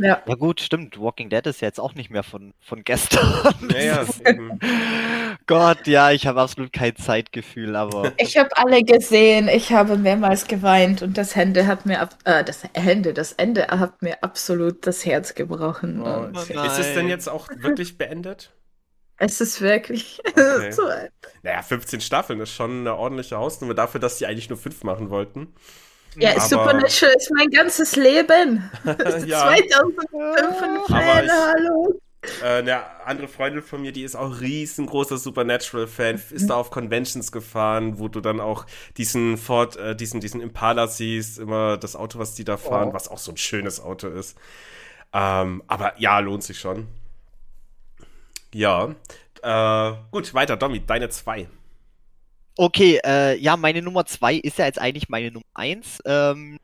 Ja. Ja gut, stimmt. Walking Dead ist ja jetzt auch nicht mehr von, von gestern. ja, ja. [LAUGHS] Gott, ja, ich habe absolut kein Zeitgefühl, aber Ich habe alle gesehen, ich habe mehrmals geweint und das Hände hat mir ab, äh, das Hände, das Ende hat mir absolut das Herz gebrochen. Oh, ist es denn jetzt auch wirklich beendet? es ist wirklich [LAUGHS] Okay. so ein Naja, 15 Staffeln ist schon eine ordentliche Hausnummer dafür, dass die eigentlich nur fünf machen wollten. Ja, Aber- Supernatural ist mein ganzes Leben. [LAUGHS] ja, 2005 Aber ich- hallo. äh, eine andere Freundin von mir, die ist auch riesengroßer Supernatural-Fan, ist da auf Conventions gefahren, wo du dann auch diesen Ford, äh, diesen, diesen Impala siehst, immer das Auto, was die da fahren, Oh. was auch so ein schönes Auto ist. Ähm, aber ja, lohnt sich schon. Ja. Äh, gut, weiter, Domi, deine zwei. Okay, äh, ja, meine Nummer zwei ist ja jetzt eigentlich meine Nummer eins. Ähm,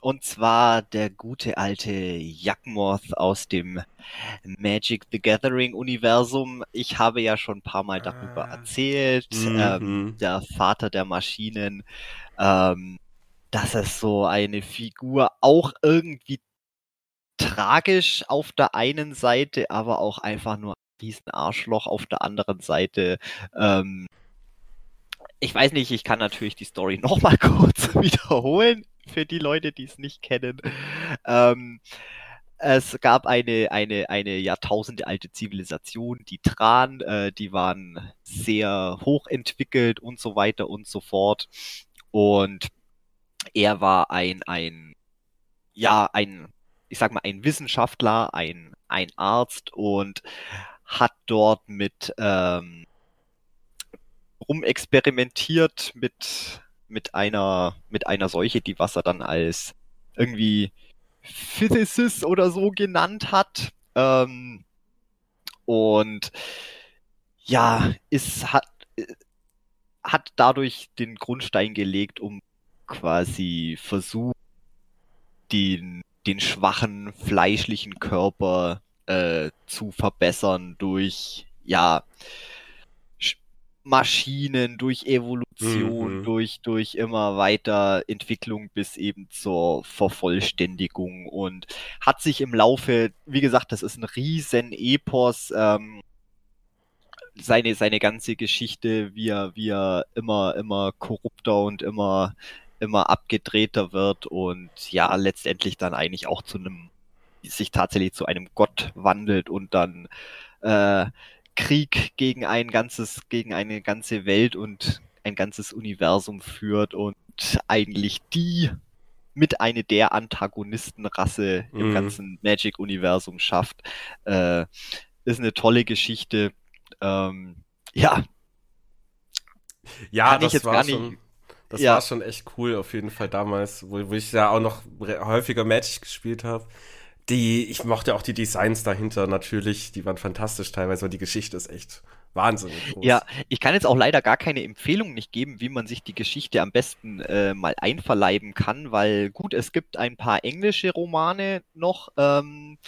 und zwar der gute alte Yakmoth aus dem Magic the Gathering Universum. Ich habe ja schon ein paar Mal darüber Ah. erzählt. Mhm. Ähm, der Vater der Maschinen. Ähm, das ist so eine Figur, auch irgendwie tragisch auf der einen Seite, aber auch einfach nur ein riesen Arschloch auf der anderen Seite. Ähm, ich weiß nicht, ich kann natürlich die Story [LAUGHS] nochmal kurz [LAUGHS] wiederholen für die Leute, die es nicht kennen. Ähm, es gab eine, eine, eine Jahrtausende alte Zivilisation, die Tran, äh, die waren sehr hochentwickelt und so weiter und so fort. Und er war ein, ein, ja, ein, ich sag mal, ein Wissenschaftler, ein, ein Arzt und hat dort mit ähm, rumexperimentiert mit, mit einer, mit einer Seuche, die was er dann als irgendwie Physicist oder so genannt hat. Ähm, und ja, es hat, hat dadurch den Grundstein gelegt, um quasi versucht, den, den schwachen, fleischlichen Körper äh, zu verbessern durch, ja, Maschinen, durch Evolution, Mhm. durch, durch immer weiter Entwicklung bis eben zur Vervollständigung und hat sich im Laufe, wie gesagt, das ist ein riesen Epos, ähm, seine, seine ganze Geschichte, wie er, wie er immer, immer korrupter und immer, immer abgedrehter wird und ja, letztendlich dann eigentlich auch zu einem, sich tatsächlich zu einem Gott wandelt und dann äh, Krieg gegen ein ganzes, gegen eine ganze Welt und ein ganzes Universum führt und eigentlich die mit eine der Antagonistenrasse im Mhm. ganzen Magic-Universum schafft. Äh, ist eine tolle Geschichte. Ähm, ja, Ja, Kann das war schon. Das Ja. war schon echt cool, auf jeden Fall damals, wo, wo ich ja auch noch häufiger Magic gespielt habe. Die, ich mochte auch die Designs dahinter natürlich, die waren fantastisch teilweise, und die Geschichte ist echt wahnsinnig groß. Ja, ich kann jetzt auch leider gar keine Empfehlung nicht geben, wie man sich die Geschichte am besten äh, mal einverleiben kann, weil gut, es gibt ein paar englische Romane noch, ähm,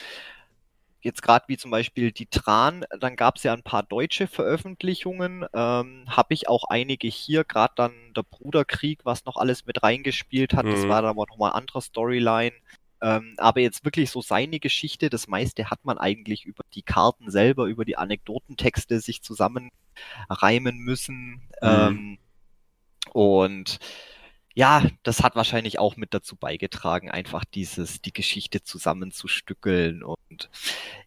jetzt gerade wie zum Beispiel die Tran, dann gab es ja ein paar deutsche Veröffentlichungen, ähm, habe ich auch einige hier, gerade dann der Bruderkrieg, was noch alles mit reingespielt hat, das Mhm. war dann aber nochmal eine andere Storyline. Ähm, aber jetzt wirklich so seine Geschichte, das meiste hat man eigentlich über die Karten selber, über die Anekdotentexte sich zusammenreimen müssen. Ähm, und ja, das hat wahrscheinlich auch mit dazu beigetragen, einfach dieses, die Geschichte zusammenzustückeln. Und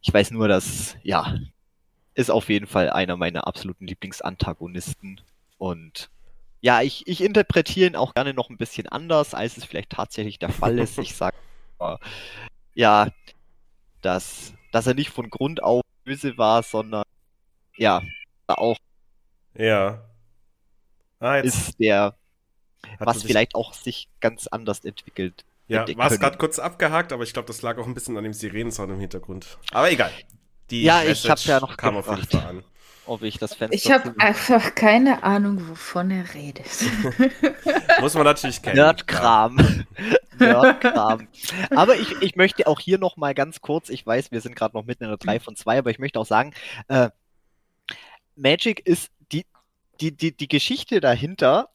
ich weiß nur, dass, ja, ist auf jeden Fall einer meiner absoluten Lieblingsantagonisten. Und ja, ich, ich interpretiere ihn auch gerne noch ein bisschen anders, als es vielleicht tatsächlich der Fall ist. [LAUGHS] Ich sag, äh, ja, dass, dass er nicht von Grund auf böse war, sondern ja, auch Ja. Ah, ist der, was vielleicht auch sich ganz anders entwickelt. Ja, war es gerade kurz abgehakt, aber ich glaube, das lag auch ein bisschen an dem Sirenensound im Hintergrund. Aber egal. Die Ja, ich Message hab's ja noch kam auf jeden gebracht. Fall an. Ob ich das Fenster Ich habe einfach keine Ahnung, wovon er redet. [LAUGHS] Muss man natürlich kennen. Nerdkram. [LAUGHS] Nerdkram. Aber ich, ich möchte auch hier noch mal ganz kurz, ich weiß, wir sind gerade noch mitten in der 3 von 2, aber ich möchte auch sagen, äh, Magic ist die, die, die, die Geschichte dahinter,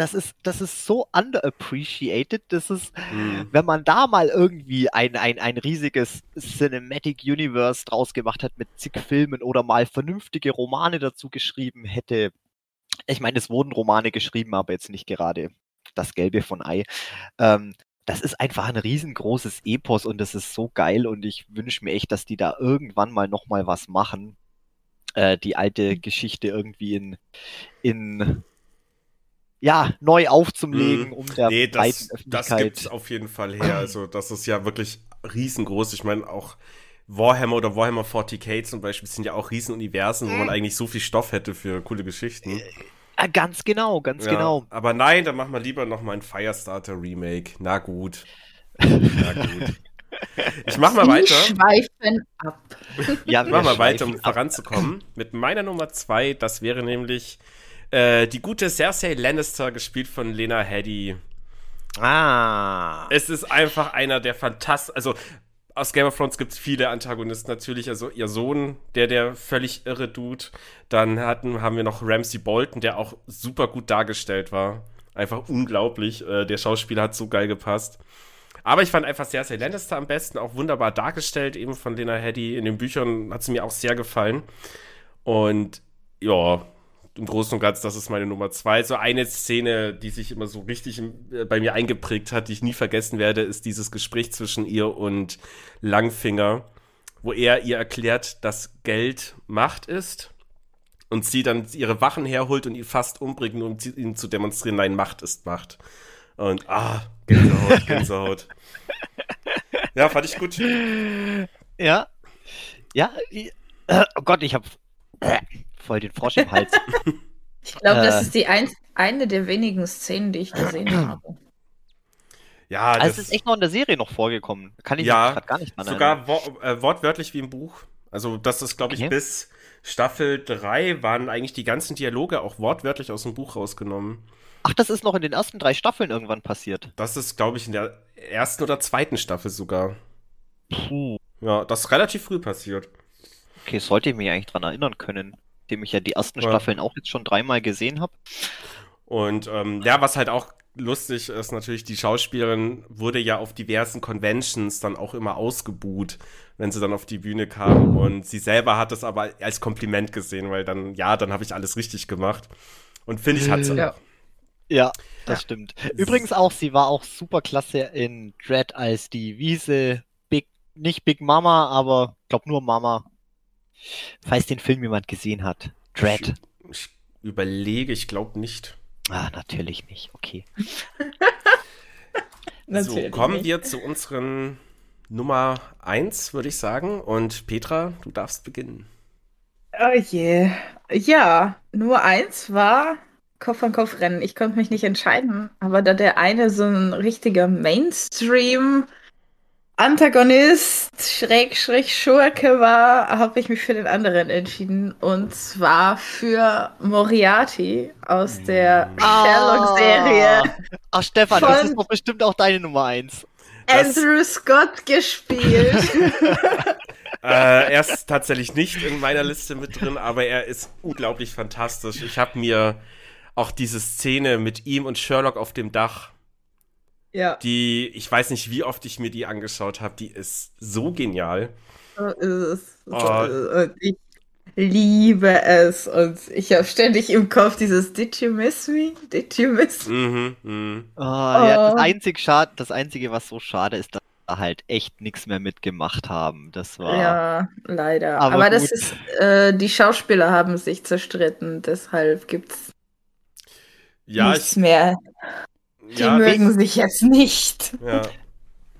das ist, das ist so underappreciated, das ist, Ja. Hm. wenn man da mal irgendwie ein, ein, ein riesiges Cinematic Universe draus gemacht hat mit zig Filmen oder mal vernünftige Romane dazu geschrieben hätte. Ich meine, es wurden Romane geschrieben, aber jetzt nicht gerade das Gelbe von Ei. Ähm, das ist einfach ein riesengroßes Epos und das ist so geil und ich wünsche mir echt, dass die da irgendwann mal nochmal was machen. Äh, die alte Geschichte irgendwie in, in ja, neu aufzulegen, um der Mhm. Nee, breiten das, das Öffentlichkeit. gibt's auf jeden Fall her. Also, das ist ja wirklich riesengroß. Ich meine, auch Warhammer oder Warhammer 40k zum Beispiel sind ja auch Riesenuniversen, wo man eigentlich so viel Stoff hätte für coole Geschichten. Ah, ganz genau, ganz Ja, genau. Aber nein, dann machen wir lieber noch mal ein Firestarter Remake. Na gut. Na gut. Ich mach mal Sie weiter. schweifen ab. Ja, Ich mach mal weiter, um voranzukommen. Mit meiner Nummer zwei, das wäre nämlich äh, die gute Cersei Lannister, gespielt von Lena Headey. Ah. Es ist einfach einer der fantastischen, also aus Game of Thrones gibt es viele Antagonisten natürlich, also ihr Sohn, der der völlig irre Dude. Dann hatten, haben wir noch Ramsey Bolton, der auch super gut dargestellt war. Einfach unglaublich. Äh, der Schauspieler hat so geil gepasst. Aber ich fand einfach Cersei Lannister am besten, auch wunderbar dargestellt, eben von Lena Headey. In den Büchern hat sie mir auch sehr gefallen. Und ja, im Großen und Ganzen, das ist meine Nummer zwei. So eine Szene, die sich immer so richtig äh, bei mir eingeprägt hat, die ich nie vergessen werde, ist dieses Gespräch zwischen ihr und Langfinger, wo er ihr erklärt, dass Geld Macht ist und sie dann ihre Wachen herholt und ihn fast umbringt, um ihm zu demonstrieren, nein, Macht ist Macht. Und ah, Gänsehaut, Gänsehaut. [LAUGHS] ja, fand ich gut. Ja. Ja. Äh, oh Gott, ich hab äh, voll den Frosch im Hals. [LAUGHS] Ich glaube, Äh. das ist die ein, eine der wenigen Szenen, die ich gesehen [CLEARS THROAT] habe. Ja, Also das es ist echt noch in der Serie noch vorgekommen. Kann ich Ja, gerade gar nicht dran erinnern. sogar wo äh, wortwörtlich wie im Buch. Also, das ist, glaube ich, Okay. bis Staffel 3 waren eigentlich die ganzen Dialoge auch wortwörtlich aus dem Buch rausgenommen. Ach, das ist noch in den ersten drei Staffeln irgendwann passiert. Das ist, glaube ich, in der ersten oder zweiten Staffel sogar. Puh. Ja, das ist relativ früh passiert. Okay, sollte ich mich eigentlich dran erinnern können, dem ich ja die ersten Ja. Staffeln auch jetzt schon dreimal gesehen habe. Und ähm, ja, was halt auch lustig ist, natürlich, die Schauspielerin wurde ja auf diversen Conventions dann auch immer ausgebuht, wenn sie dann auf die Bühne kam. Und sie selber hat es aber als Kompliment gesehen, weil dann, ja, dann habe ich alles richtig gemacht. Und finde ich, hat sie Ja. auch. Ja, das stimmt. Übrigens auch, sie war auch super klasse in Dread als die Wiese Big, nicht Big Mama, aber glaub nur Mama. Falls den Film jemand gesehen hat. Dread. Ich überlege, ich glaube nicht. Ah, natürlich nicht. Okay. [LAUGHS] so, kommen wir zu unseren Nummer 1, würde ich sagen. Und Petra, du darfst beginnen. Oh je. Ja, nur eins war Kopf an Kopf rennen. Ich konnte mich nicht entscheiden. Aber da der eine so ein richtiger Mainstream Antagonist, Schrägstrich Schurke war, habe ich mich für den anderen entschieden. Und zwar für Moriarty aus der Sherlock-Serie. Ach, Stefan, das ist doch bestimmt auch deine Nummer eins. Das- Andrew Scott gespielt. [LAUGHS] äh, er ist tatsächlich nicht in meiner Liste mit drin, aber er ist unglaublich fantastisch. Ich habe mir auch diese Szene mit ihm und Sherlock auf dem Dach, ja, die, ich weiß nicht, wie oft ich mir die angeschaut habe, die ist so genial. so ist es. Oh. es. Und ich liebe es. Und ich habe ständig im Kopf dieses Did you miss me? Did you miss me? Mhm, mhm. Ah, ja, Oh. das, einzig schad, das Einzige, was so schade ist, dass wir halt echt nichts mehr mitgemacht haben. Das war. Ja, leider. Aber Aber, das ist, äh, die Schauspieler haben sich zerstritten, deshalb gibt's Ja, nichts ich, mehr. Die ja, mögen sich jetzt nicht. ja.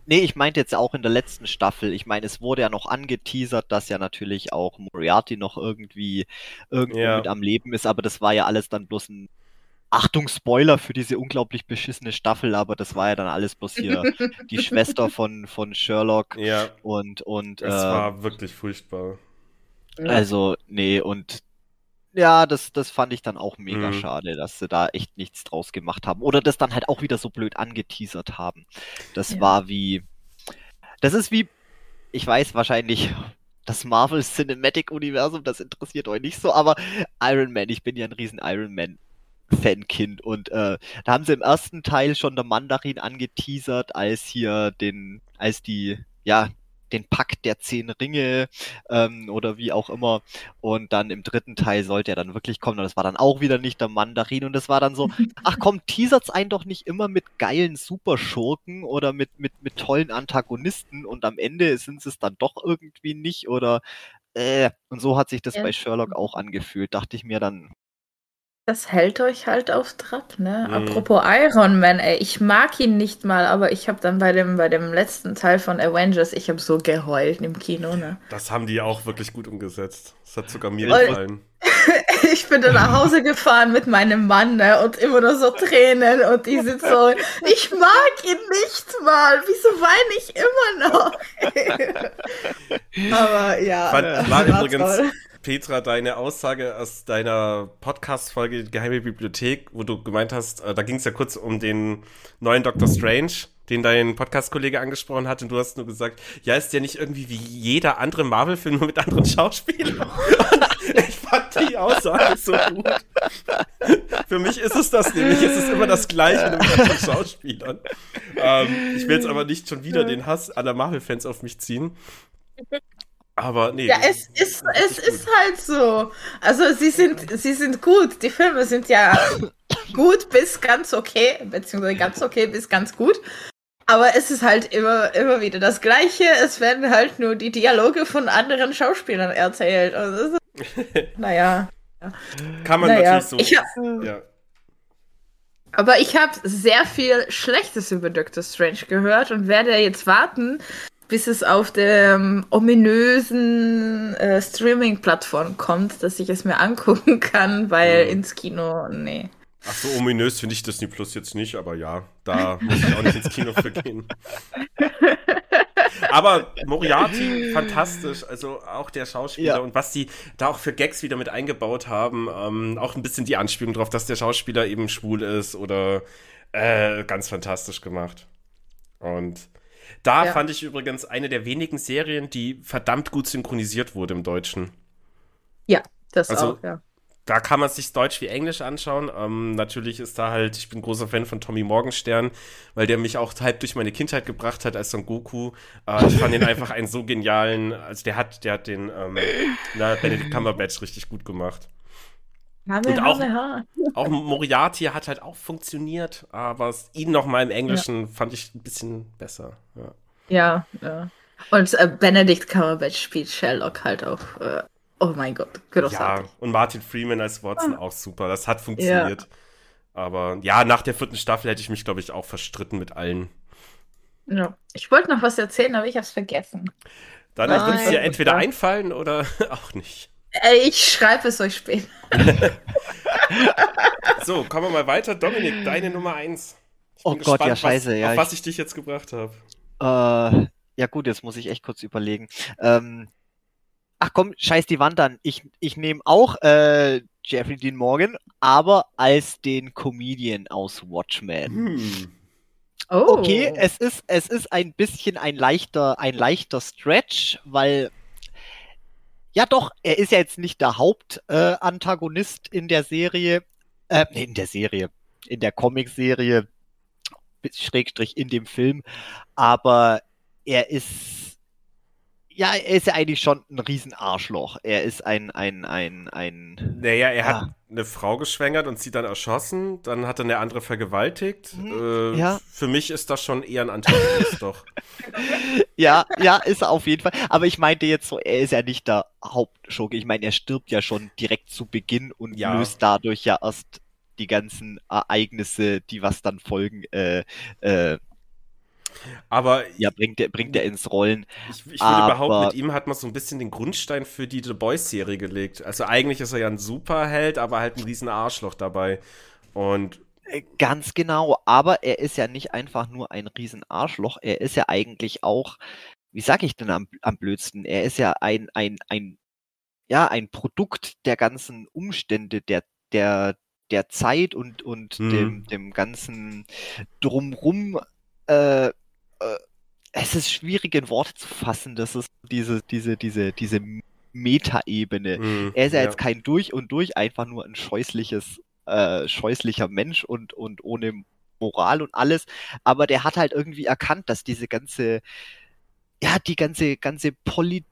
Nee, ich meinte jetzt auch in der letzten Staffel. Ich meine, es wurde ja noch angeteasert, dass ja natürlich auch Moriarty noch irgendwie irgendwo Ja. mit am Leben ist, aber das war ja alles dann bloß ein Achtung, Spoiler für diese unglaublich beschissene Staffel, aber das war ja dann alles bloß hier [LAUGHS] die Schwester von, von Sherlock ja, und, und es äh, war wirklich furchtbar. also, nee, und ja, das, das fand ich dann auch mega Mhm. schade, dass sie da echt nichts draus gemacht haben. Oder das dann halt auch wieder so blöd angeteasert haben. Das Ja. war wie. Das ist wie. Ich weiß wahrscheinlich, das Marvel Cinematic Universum, das interessiert euch nicht so, aber Iron Man, ich bin ja ein riesen Iron Man. Fankind und äh, da haben sie im ersten Teil schon der Mandarin angeteasert, als hier den, als die, ja, den Pakt der zehn Ringe ähm, oder wie auch immer. Und dann im dritten Teil sollte er dann wirklich kommen. Und das war dann auch wieder nicht der Mandarin. Und das war dann so, [LAUGHS] ach komm, teasert's einen doch nicht immer mit geilen Superschurken oder mit, mit, mit tollen Antagonisten. Und am Ende sind es dann doch irgendwie nicht. Oder äh, und so hat sich das Ja. bei Sherlock auch angefühlt. Dachte ich mir dann, Das hält euch halt auf Trab, ne? Mhm. Apropos Iron Man, ey, ich mag ihn nicht mal, aber ich habe dann bei dem, bei dem letzten Teil von Avengers, ich habe so geheult im Kino, ne? Das haben die auch wirklich gut umgesetzt. Das hat sogar mir Und- gefallen. [LAUGHS] Ich bin dann nach Hause [LAUGHS] gefahren mit meinem Mann, ne? Und immer nur so Tränen und die sind so, ich mag ihn nicht mal, wieso weine ich immer noch? [LAUGHS] aber ja. Das war war übrigens toll. Petra, deine Aussage aus deiner Podcast-Folge Geheime Bibliothek, wo du gemeint hast, äh, da ging es ja kurz um den neuen Doctor Strange, den dein Podcast-Kollege angesprochen hat, und du hast nur gesagt, ja, ist ja nicht irgendwie wie jeder andere Marvel-Film nur mit anderen Schauspielern. [LAUGHS] ich fand die Aussage so gut. Für mich ist es das nämlich. Es ist immer das Gleiche mit anderen Schauspielern. Ähm, ich will jetzt aber nicht schon wieder den Hass aller Marvel-Fans auf mich ziehen. Aber nee. Ja, es ist, es ist halt so. Also sie sind, sie sind gut. Die Filme sind ja [COUGHS] gut bis ganz okay, beziehungsweise ganz okay bis ganz gut. Aber es ist halt immer, immer wieder das Gleiche. Es werden halt nur die Dialoge von anderen Schauspielern erzählt. Also [LAUGHS] naja. Kann man naja. natürlich so. Ich hab, ja. Aber ich habe sehr viel Schlechtes über Doctor Strange gehört und werde jetzt warten, bis es auf der ähm, ominösen äh, Streaming-Plattform kommt, dass ich es mir angucken [LAUGHS] kann, weil Mhm. ins Kino, nee. Ach so, ominös finde ich Disney Plus jetzt nicht, aber ja, da muss ich auch nicht ins Kino für gehen. [LAUGHS] Aber Moriarty, fantastisch. Also auch der Schauspieler Ja. und was die da auch für Gags wieder mit eingebaut haben. Ähm, auch ein bisschen die Anspielung drauf, dass der Schauspieler eben schwul ist oder äh, ganz fantastisch gemacht. Und da Ja. fand ich übrigens eine der wenigen Serien, die verdammt gut synchronisiert wurde im Deutschen. Ja, das Also- auch, ja. Da kann man sich Deutsch wie Englisch anschauen. Ähm, natürlich ist da halt, ich bin großer Fan von Tommy Morgenstern, weil der mich auch halb durch meine Kindheit gebracht hat als Son Goku. Äh, ich fand ihn einfach einen so genialen, also der hat, der hat den ähm, na, Benedict Cumberbatch richtig gut gemacht. Haben Und auch-. [LAUGHS] Auch Moriarty hat halt auch funktioniert, aber ihn noch mal im Englischen fand ich ein bisschen besser. Ja. Ja, ja. Und äh, Benedict Cumberbatch spielt Sherlock halt auch. Äh, oh mein Gott, Ja, großartig. und Martin Freeman als Watson auch super. Das hat funktioniert. Aber ja, nach der vierten Staffel hätte ich mich, glaube ich, auch verstritten mit allen. Ja. Ich wollte noch was erzählen, aber ich habe es vergessen. Dann wird es dir entweder einfallen oder [LAUGHS] auch nicht. Ich schreibe es euch später. [LAUGHS] So, kommen wir mal weiter. Dominik, deine Nummer eins. Ich Oh bin Gott, ja, was- scheiße, ja, Auf ich- was ich dich jetzt gebracht habe. Äh, ja gut, jetzt muss ich echt kurz überlegen. Ähm, ach komm, scheiß die Wand an. Ich, ich nehme auch äh, Jeffrey Dean Morgan, aber als den Comedian aus Watchmen. Hm. Oh. Okay, es ist, es ist ein bisschen ein leichter, ein leichter Stretch, weil ja doch, er ist ja jetzt nicht der Hauptantagonist äh, in der Serie, äh, in der Serie, in der Comicserie, Schrägstrich in dem Film, aber er ist, ja, er ist ja eigentlich schon ein Riesenarschloch. Er ist ein, ein, ein, ein, Naja, er hat Ah. eine Frau geschwängert und sie dann erschossen. Dann hat er eine andere vergewaltigt. Mhm, Äh, ja. Für mich ist das schon eher ein Antagonist, doch. [LAUGHS] Ja, ja, ist er auf jeden Fall. Aber ich meinte jetzt so, er ist ja nicht der Hauptschurke. Ich meine, er stirbt ja schon direkt zu Beginn und Ja. löst dadurch ja erst die ganzen Ereignisse, die was dann folgen, äh, äh, Aber ja, bringt er, bringt er ins Rollen. ich, ich würde behaupten, mit ihm hat man so ein bisschen den Grundstein für die The Boys-Serie gelegt. Also eigentlich ist er ja ein Superheld, aber halt ein riesen Arschloch dabei. Und Äh, Ganz genau, aber er ist ja nicht einfach nur ein Riesenarschloch, er ist ja eigentlich auch, wie sag ich denn am, am blödsten, er ist ja ein, ein, ein, ja, ein Produkt der ganzen Umstände, der, der, der Zeit und, und Mhm. dem, dem ganzen Drumrum, äh, äh, es ist schwierig in Worte zu fassen, das ist diese, diese, diese, diese Metaebene. mh, Er ist ja, jetzt kein durch und durch einfach nur ein scheußliches, äh, scheußlicher Mensch und, und ohne Moral und alles. Aber der hat halt irgendwie erkannt, dass diese ganze, ja, die ganze, ganze Politik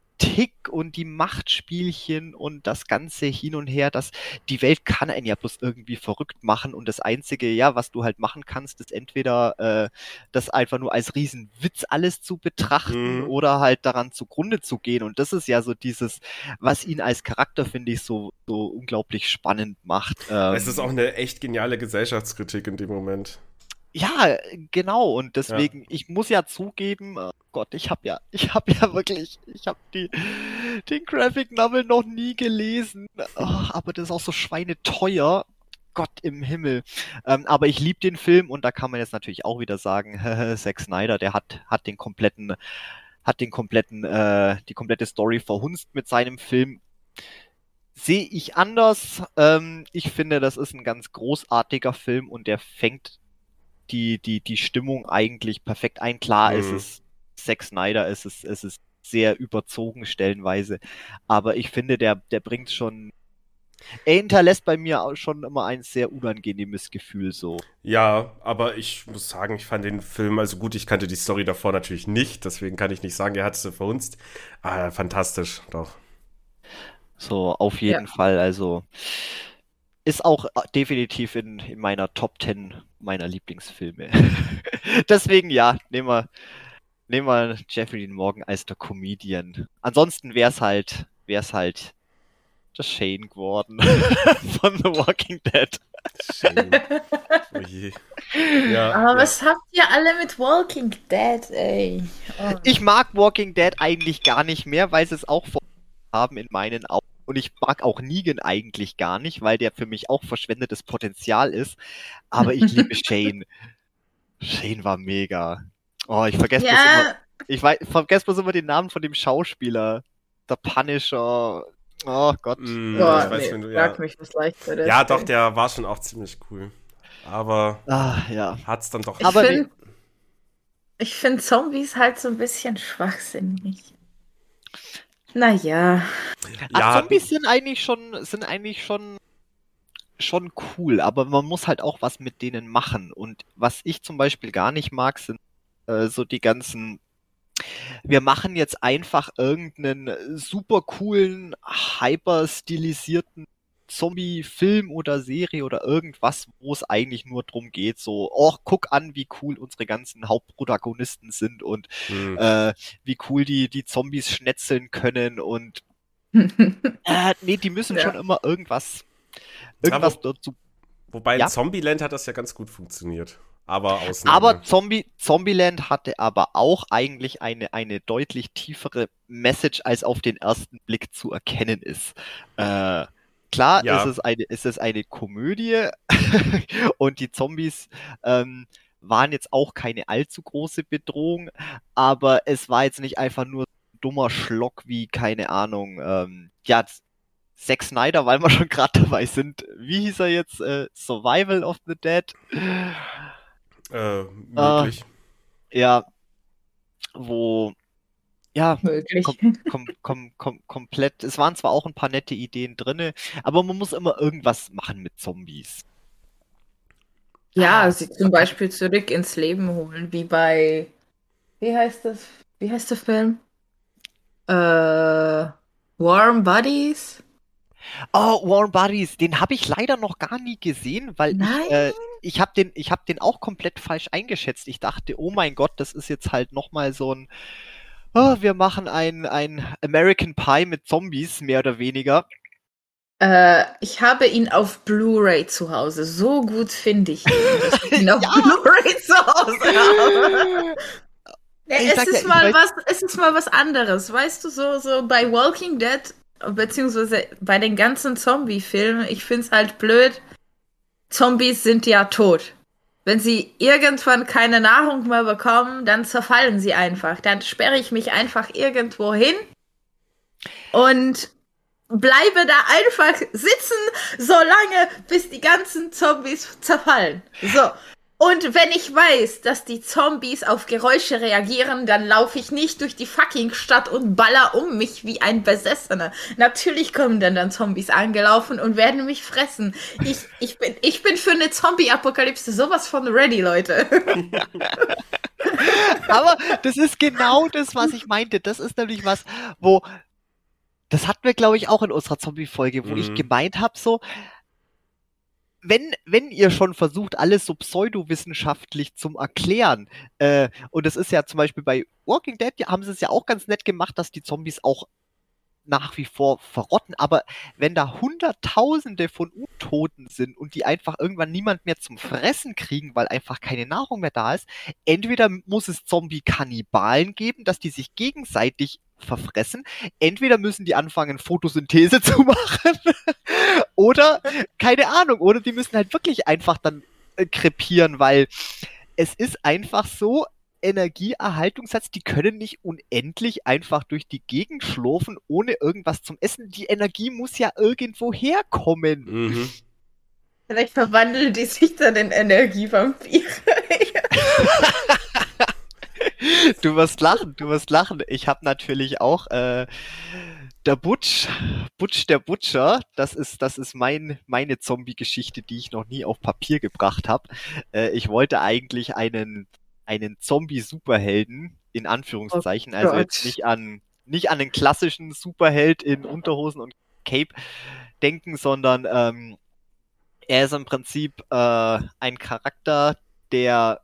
und die Machtspielchen und das ganze hin und her, dass die Welt kann einen ja bloß irgendwie verrückt machen und das einzige, ja, was du halt machen kannst, ist entweder äh, das einfach nur als Riesenwitz alles zu betrachten Mhm. oder halt daran zugrunde zu gehen und das ist ja so dieses, was ihn als Charakter, finde ich, so, so unglaublich spannend macht. Ähm, es ist auch eine echt geniale Gesellschaftskritik in dem Moment. Ja, genau. Und deswegen, ich muss ja zugeben, oh Gott, ich habe ja, [LAUGHS] ich habe ja wirklich, ich habe die den Graphic Novel noch nie gelesen. Oh, aber das ist auch so schweineteuer. Gott im Himmel. Ähm, aber ich liebe den Film und da kann man jetzt natürlich auch wieder sagen, [LAUGHS] Zack Snyder, der hat hat den kompletten hat den kompletten äh, die komplette Story verhunzt mit seinem Film. sehe ich anders. Ähm, ich finde, das ist ein ganz großartiger Film und der fängt die, die, die Stimmung eigentlich perfekt ein. Klar, mhm. es ist Zack Snyder, es ist, es ist sehr überzogen stellenweise, aber ich finde, der, der bringt schon er hinterlässt bei mir auch schon immer ein sehr unangenehmes Gefühl so. Ja, aber ich muss sagen, ich fand den Film, also gut, ich kannte die Story davor natürlich nicht, deswegen kann ich nicht sagen, er hat es verhunzt. Ah, fantastisch, doch. So, auf jeden ja. Fall, also ist auch definitiv in, in meiner Top 10 meiner Lieblingsfilme. [LAUGHS] deswegen ja, nehmen wir, nehmen wir Jeffrey Dean Morgan als der Comedian. Ansonsten wäre es halt, wäre es halt der Shane geworden [LAUGHS] von The Walking Dead. Shane. [LAUGHS] Oh je. Ja, Aber ja. was habt ihr alle mit Walking Dead, ey? Oh. Ich mag Walking Dead eigentlich gar nicht mehr, weil sie es auch haben in meinen Augen. Und ich mag auch Negan eigentlich gar nicht, weil der für mich auch verschwendetes Potenzial ist. Aber ich liebe [LAUGHS] Shane. Shane war mega. Oh, ich vergesse ja. immer. Ich weiß, vergesse bloß immer den Namen von dem Schauspieler. Der Punisher. Oh Gott. Mm, oh, ich weiß, nee, wenn du, ja. mich was leicht Ja, doch, der war schon auch ziemlich cool. Aber ah, ja. hat's dann doch. Ich aber find, ich finde Zombies halt so ein bisschen schwachsinnig. Naja. Ja, Zombies sind eigentlich schon, sind eigentlich schon, schon cool, aber man muss halt auch was mit denen machen. Und was ich zum Beispiel gar nicht mag, sind äh, so die ganzen wir machen jetzt einfach irgendeinen super coolen, hyper stilisierten Zombie-Film oder Serie oder irgendwas, wo es eigentlich nur drum geht, so, oh, guck an, wie cool unsere ganzen Hauptprotagonisten sind und mhm. äh, wie cool die, die Zombies schnetzeln können und [LAUGHS] äh, nee, die müssen ja. schon immer irgendwas, irgendwas Aber, dazu. Wobei ja? Zombieland hat das ja ganz gut funktioniert. Aber Ausnahme. Aber Zombie, Zombieland hatte aber auch eigentlich eine, eine deutlich tiefere Message, als auf den ersten Blick zu erkennen ist. Äh, klar ja. ist, es eine, ist es eine Komödie [LAUGHS] und die Zombies ähm, waren jetzt auch keine allzu große Bedrohung, aber es war jetzt nicht einfach nur dummer Schlock wie, keine Ahnung, ähm, ja, Zack Snyder, weil wir [LAUGHS] schon gerade dabei sind. Wie hieß er jetzt? Äh, Survival of the Dead? Äh, möglich. Äh, ja, wo ja, kom kom kom kom komplett. Es waren zwar auch ein paar nette Ideen drin, aber man muss immer irgendwas machen mit Zombies. Ja, ah, sie zum Beispiel zurück ins Leben holen, wie bei. Wie heißt das? Wie heißt der Film? Äh, Warm Buddies? Oh, Warm Buddies, den habe ich leider noch gar nie gesehen, weil Nein. ich, äh, ich habe den, ich hab den auch komplett falsch eingeschätzt. Ich dachte, oh mein Gott, das ist jetzt halt nochmal so ein, oh, wir machen ein, ein American Pie mit Zombies, mehr oder weniger. Äh, ich habe ihn auf Blu-ray zu Hause. So gut finde ich ihn, dass ich ihn [LAUGHS] auf ja. Blu-ray zu Hause [LAUGHS] habe. Ja, es, ist ja, mal was, es ist mal was anderes. Weißt du, so, so bei Walking Dead, beziehungsweise bei den ganzen Zombie-Filmen, ich finde es halt blöd, Zombies sind ja tot. Wenn sie irgendwann keine Nahrung mehr bekommen, dann zerfallen sie einfach. Dann sperre ich mich einfach irgendwo hin und bleibe da einfach sitzen, solange bis die ganzen Zombies zerfallen. So. Und wenn ich weiß, dass die Zombies auf Geräusche reagieren, dann laufe ich nicht durch die fucking Stadt und baller um mich wie ein Besessener. Natürlich kommen dann dann Zombies angelaufen und werden mich fressen. Ich, ich, bin, ich bin für eine Zombie-Apokalypse sowas von ready, Leute. [LAUGHS] Aber das ist genau das, was ich meinte. Das ist nämlich was, wo das hatten wir, glaube ich, auch in unserer Zombie-Folge, wo mhm. ich gemeint habe, so, wenn, wenn ihr schon versucht, alles so pseudowissenschaftlich zum Erklären, äh, und es ist ja zum Beispiel bei Walking Dead, haben sie es ja auch ganz nett gemacht, dass die Zombies auch nach wie vor verrotten, aber wenn da Hunderttausende von Untoten sind und die einfach irgendwann niemand mehr zum Fressen kriegen, weil einfach keine Nahrung mehr da ist, entweder muss es Zombie-Kannibalen geben, dass die sich gegenseitig verfressen. Entweder müssen die anfangen, Photosynthese [LAUGHS] zu machen, oder, keine Ahnung, oder die müssen halt wirklich einfach dann äh, krepieren, weil es ist einfach so, Energieerhaltungssatz, die können nicht unendlich einfach durch die Gegend schlurfen, ohne irgendwas zum Essen. Die Energie muss ja irgendwo herkommen. Mhm. Vielleicht verwandeln die sich dann in Energievampire. [LAUGHS] Du wirst lachen, du wirst lachen. Ich habe natürlich auch äh, der Butch, Butch der Butcher. Das ist, das ist mein, meine Zombie-Geschichte, die ich noch nie auf Papier gebracht habe. Äh, ich wollte eigentlich einen, einen Zombie-Superhelden in Anführungszeichen, also Gott. jetzt nicht an, nicht an den klassischen Superheld in Unterhosen und Cape denken, sondern ähm, er ist im Prinzip äh, ein Charakter, der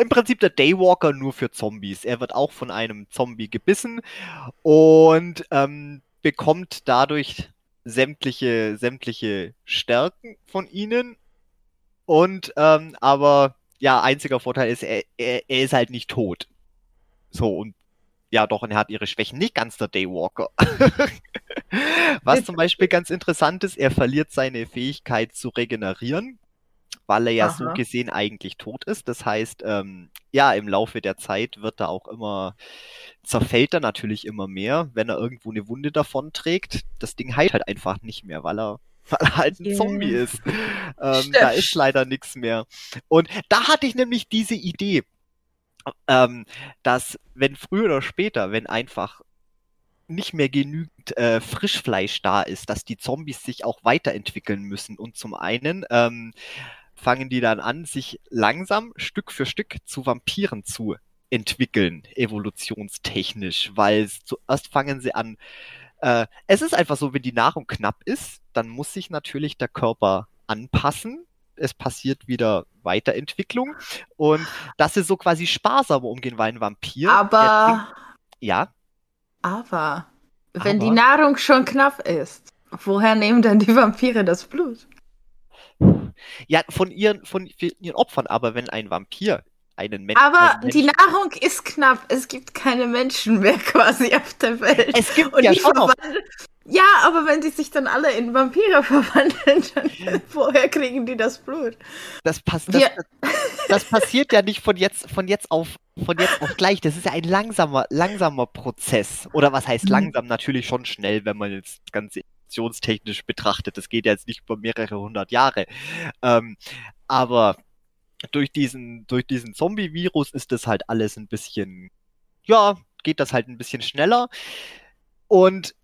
im Prinzip der Daywalker nur für Zombies. Er wird auch von einem Zombie gebissen und ähm, bekommt dadurch sämtliche, sämtliche Stärken von ihnen. Und ähm, aber ja, einziger Vorteil ist, er, er, er ist halt nicht tot. So, und ja, doch, und er hat ihre Schwächen. Nicht ganz der Daywalker. [LAUGHS] Was zum Beispiel ganz interessant ist, er verliert seine Fähigkeit zu regenerieren, weil er ja Aha. so gesehen eigentlich tot ist. Das heißt, ähm, ja, im Laufe der Zeit wird er auch immer, zerfällt er natürlich immer mehr, wenn er irgendwo eine Wunde davon trägt. Das Ding heilt halt einfach nicht mehr, weil er, [LAUGHS] weil er halt ein Ja. Zombie ist. Ähm, da ist leider nichts mehr. Und da hatte ich nämlich diese Idee, ähm, dass wenn früher oder später, wenn einfach nicht mehr genügend äh, Frischfleisch da ist, dass die Zombies sich auch weiterentwickeln müssen. Und zum einen ähm, fangen die dann an, sich langsam Stück für Stück zu Vampiren zu entwickeln, evolutionstechnisch, weil zuerst fangen sie an. Äh, es ist einfach so, wenn die Nahrung knapp ist, dann muss sich natürlich der Körper anpassen. Es passiert wieder Weiterentwicklung und dass sie so quasi sparsamer umgehen, weil ein Vampir. Aber, trinkt- ja, aber, wenn die Aber? Nahrung schon knapp ist, woher nehmen dann die Vampire das Blut? Ja, von ihren, von ihren Opfern, aber wenn ein Vampir einen Menschen. Aber einen die Menschen- Nahrung ist knapp. Es gibt keine Menschen mehr [LAUGHS] quasi auf der Welt. Es gibt Und ja die schon noch. Ja, aber wenn die sich dann alle in Vampire [LAUGHS] verwandeln, dann [LAUGHS] woher kriegen die das Blut? Das, pass, das, Wir- das passiert ja nicht von jetzt, von jetzt auf, von jetzt auf gleich. Das ist ja ein langsamer, langsamer Prozess. Oder was heißt Mhm. langsam? Natürlich schon schnell, wenn man jetzt das Ganze evolutionstechnisch betrachtet. Das geht jetzt nicht über mehrere hundert Jahre. Ähm, aber durch diesen, durch diesen Zombie-Virus ist das halt alles ein bisschen, ja, geht das halt ein bisschen schneller. Und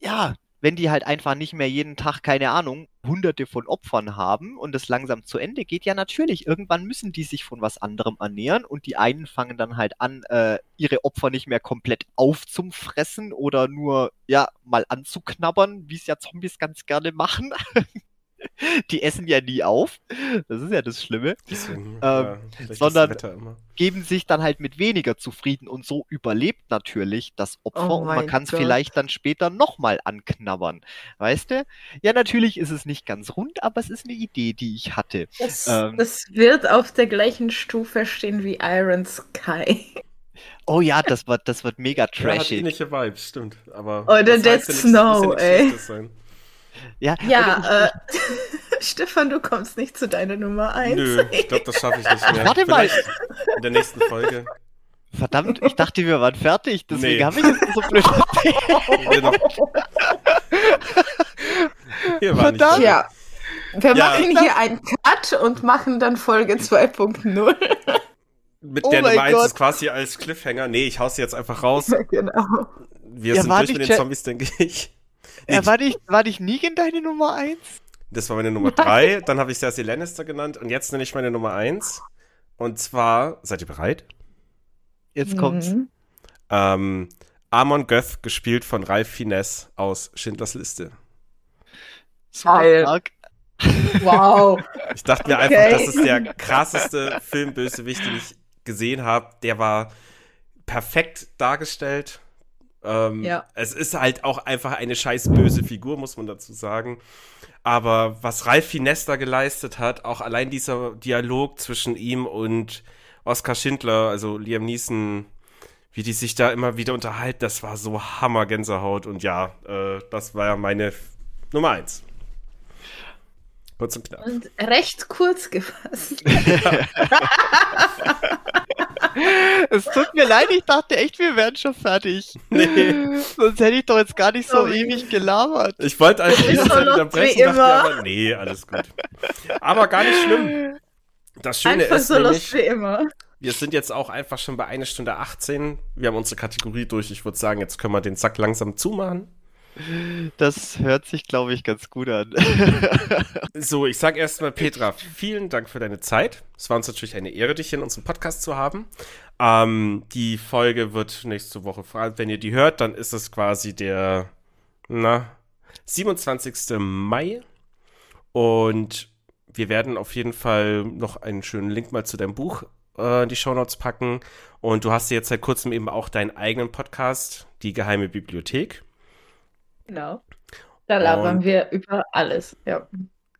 ja, wenn die halt einfach nicht mehr jeden Tag, keine Ahnung, hunderte von Opfern haben und es langsam zu Ende geht, ja natürlich, irgendwann müssen die sich von was anderem ernähren und die einen fangen dann halt an, äh, ihre Opfer nicht mehr komplett aufzufressen oder nur, ja, mal anzuknabbern, wie es ja Zombies ganz gerne machen. [LAUGHS] [LAUGHS] die essen ja nie auf. Das ist ja das Schlimme. Deswegen, Ähm, ja, das sondern- immer. Geben sich dann halt mit weniger zufrieden und so überlebt natürlich das Opfer Oh und man kann es vielleicht dann später nochmal anknabbern. Weißt du? Ja, natürlich ist es nicht ganz rund, aber es ist eine Idee, die ich hatte. Das, Ähm. das wird auf der gleichen Stufe stehen wie Iron Sky. Oh ja, das wird, das wird mega Ja, hat ähnliche Vibes, stimmt. Aber Oder das Dead Snow, ja ey. Sein. Ja, Ja, äh, [LAUGHS] Stefan, du kommst nicht zu deiner Nummer 1. Nö, ich glaube, das schaffe ich nicht mehr. Warte mal. Vielleicht in der nächsten Folge. ich, verdammt, ich dachte, wir waren fertig, deswegen Nee. habe ich jetzt so blöd wir waren nicht Verdammt. Ja. Wir Ja. machen hier einen Cut und machen dann Folge 2.0. Mit Oh der mein Nummer 1 Gott. ist quasi als Cliffhanger. Nee, ich hau's jetzt einfach raus. [LAUGHS] genau. Wir Ja, sind war durch nicht mit den Zombies, denke ich. Äh, war, nicht, war nicht Negan deine Nummer 1? Das war meine Nummer [LAUGHS] 3. Dann habe ich Cersei Lannister genannt. Und jetzt nenne ich meine Nummer 1. Und zwar, seid ihr bereit? Jetzt kommt's. Mhm. Ähm, Amon Göth, gespielt von Ralph Finesse aus Schindlers Liste. Stark. Wow. [LAUGHS] Ich dachte mir Okay. einfach, das ist der krasseste Filmbösewicht, den ich gesehen habe. Der war perfekt dargestellt. Ähm, Ja. Es ist halt auch einfach eine scheiß böse Figur, muss man dazu sagen. Aber was Ralf Finesse da geleistet hat, auch allein dieser Dialog zwischen ihm und Oskar Schindler, also Liam Neeson, wie die sich da immer wieder unterhalten, das war so Hammer Gänsehaut. Und ja, äh, das war ja meine Nummer eins. Kurz und knapp. Und recht kurz gefasst. [LAUGHS] [LAUGHS] [LAUGHS] es tut mir leid, ich dachte echt, wir wären schon fertig. [LAUGHS] Nee. Sonst hätte ich doch jetzt gar nicht so Sorry. ewig gelabert. Ich wollte eigentlich Zeit unterbrechen, dachte aber, nee, alles gut. Aber gar nicht schlimm. Das Schöne einfach ist so nämlich, wie immer. wir sind jetzt auch einfach schon bei einer Stunde 18. Wir haben unsere Kategorie durch. Ich würde sagen, jetzt können wir den Sack langsam zumachen. Das hört sich, glaube ich, ganz gut an. [LAUGHS] so, ich sage erstmal, Petra, vielen Dank für deine Zeit. Es war uns natürlich eine Ehre, dich in unserem Podcast zu haben. Ähm, die Folge wird nächste Woche. Wenn ihr die hört, dann ist es quasi der na, 27. Mai. Und wir werden auf jeden Fall noch einen schönen Link mal zu deinem Buch äh, in die Shownotes packen. Und du hast jetzt seit kurzem eben auch deinen eigenen Podcast, Die Geheime Bibliothek. Genau. Da labern Und, wir über alles, ja.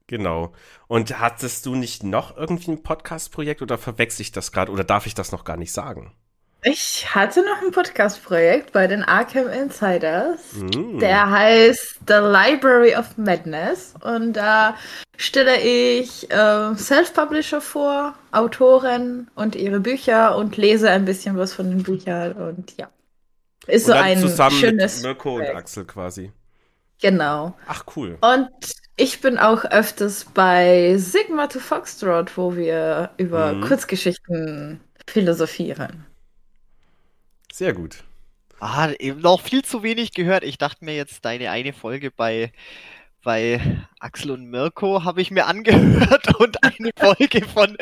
Genau. Und hattest du nicht noch irgendwie ein Podcast-Projekt oder verwechsel ich das gerade oder darf ich das noch gar nicht sagen? Ich hatte noch ein Podcast-Projekt bei den Arkham Insiders. Mm. Der heißt The Library of Madness. Und da stelle ich äh, Self-Publisher vor, Autoren und ihre Bücher und lese ein bisschen was von den Büchern. Und ja. Ist und so ein zusammen schönes mit Mirko Projekt. und Axel quasi. Genau. Ach, cool. Und ich bin auch öfters bei Sigma to Foxtrot, wo wir über mhm. Kurzgeschichten philosophieren. Sehr gut. Ah, eben noch viel zu wenig gehört. Ich dachte mir jetzt, deine eine Folge bei bei Axel und Mirko habe ich mir angehört [LAUGHS] und eine Folge von,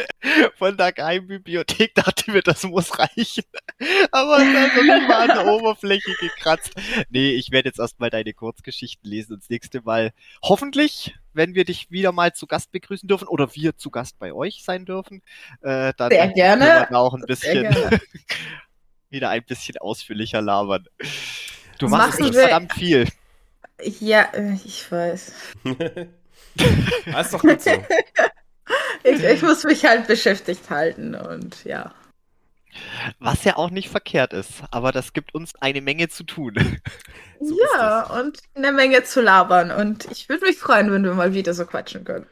von der Geheimbibliothek dachte mir, das muss reichen. [LAUGHS] Aber dann habe ich mal an der Oberfläche gekratzt. Nee, ich werde jetzt erstmal deine Kurzgeschichten lesen und das nächste Mal hoffentlich, wenn wir dich wieder mal zu Gast begrüßen dürfen oder wir zu Gast bei euch sein dürfen, äh, dann Sehr gerne. auch ein bisschen [LAUGHS] wieder ein bisschen ausführlicher labern. Du machst verdammt viel. Ja, äh, ich weiß. das [LAUGHS] ist doch gut so. [LAUGHS] ich, ich muss mich halt beschäftigt halten und ja. Was ja auch nicht verkehrt ist, aber das gibt uns eine Menge zu tun. [LAUGHS] so ja, und eine Menge zu labern. Und ich würde mich freuen, wenn wir mal wieder so quatschen können.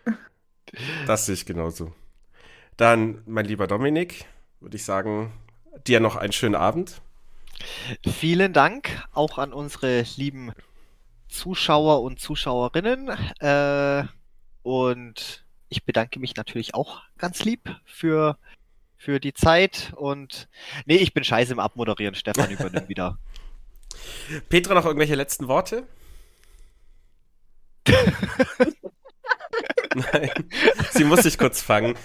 Das sehe ich genauso. Dann, mein lieber Dominik, würde ich sagen, dir noch einen schönen Abend. Vielen Dank auch an unsere lieben Zuschauer und Zuschauerinnen. Äh, und ich bedanke mich natürlich auch ganz lieb für, für die Zeit. Und nee, ich bin scheiße im Abmoderieren. Stefan [LAUGHS] übernimmt wieder. Petra, noch irgendwelche letzten Worte? [LAUGHS] Nein, sie muss sich kurz fangen.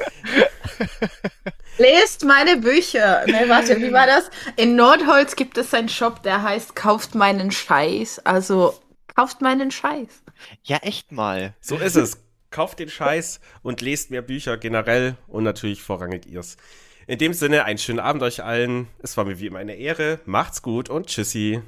Lest meine Bücher. Ne, warte, wie war das? In Nordholz gibt es einen Shop, der heißt Kauft meinen Scheiß. Also Kauft meinen Scheiß. Ja, echt mal. So ist es. Kauft den Scheiß und lest mehr Bücher generell und natürlich vorrangig ihrs. In dem Sinne, einen schönen Abend euch allen. Es war mir wie immer eine Ehre. Macht's gut und tschüssi.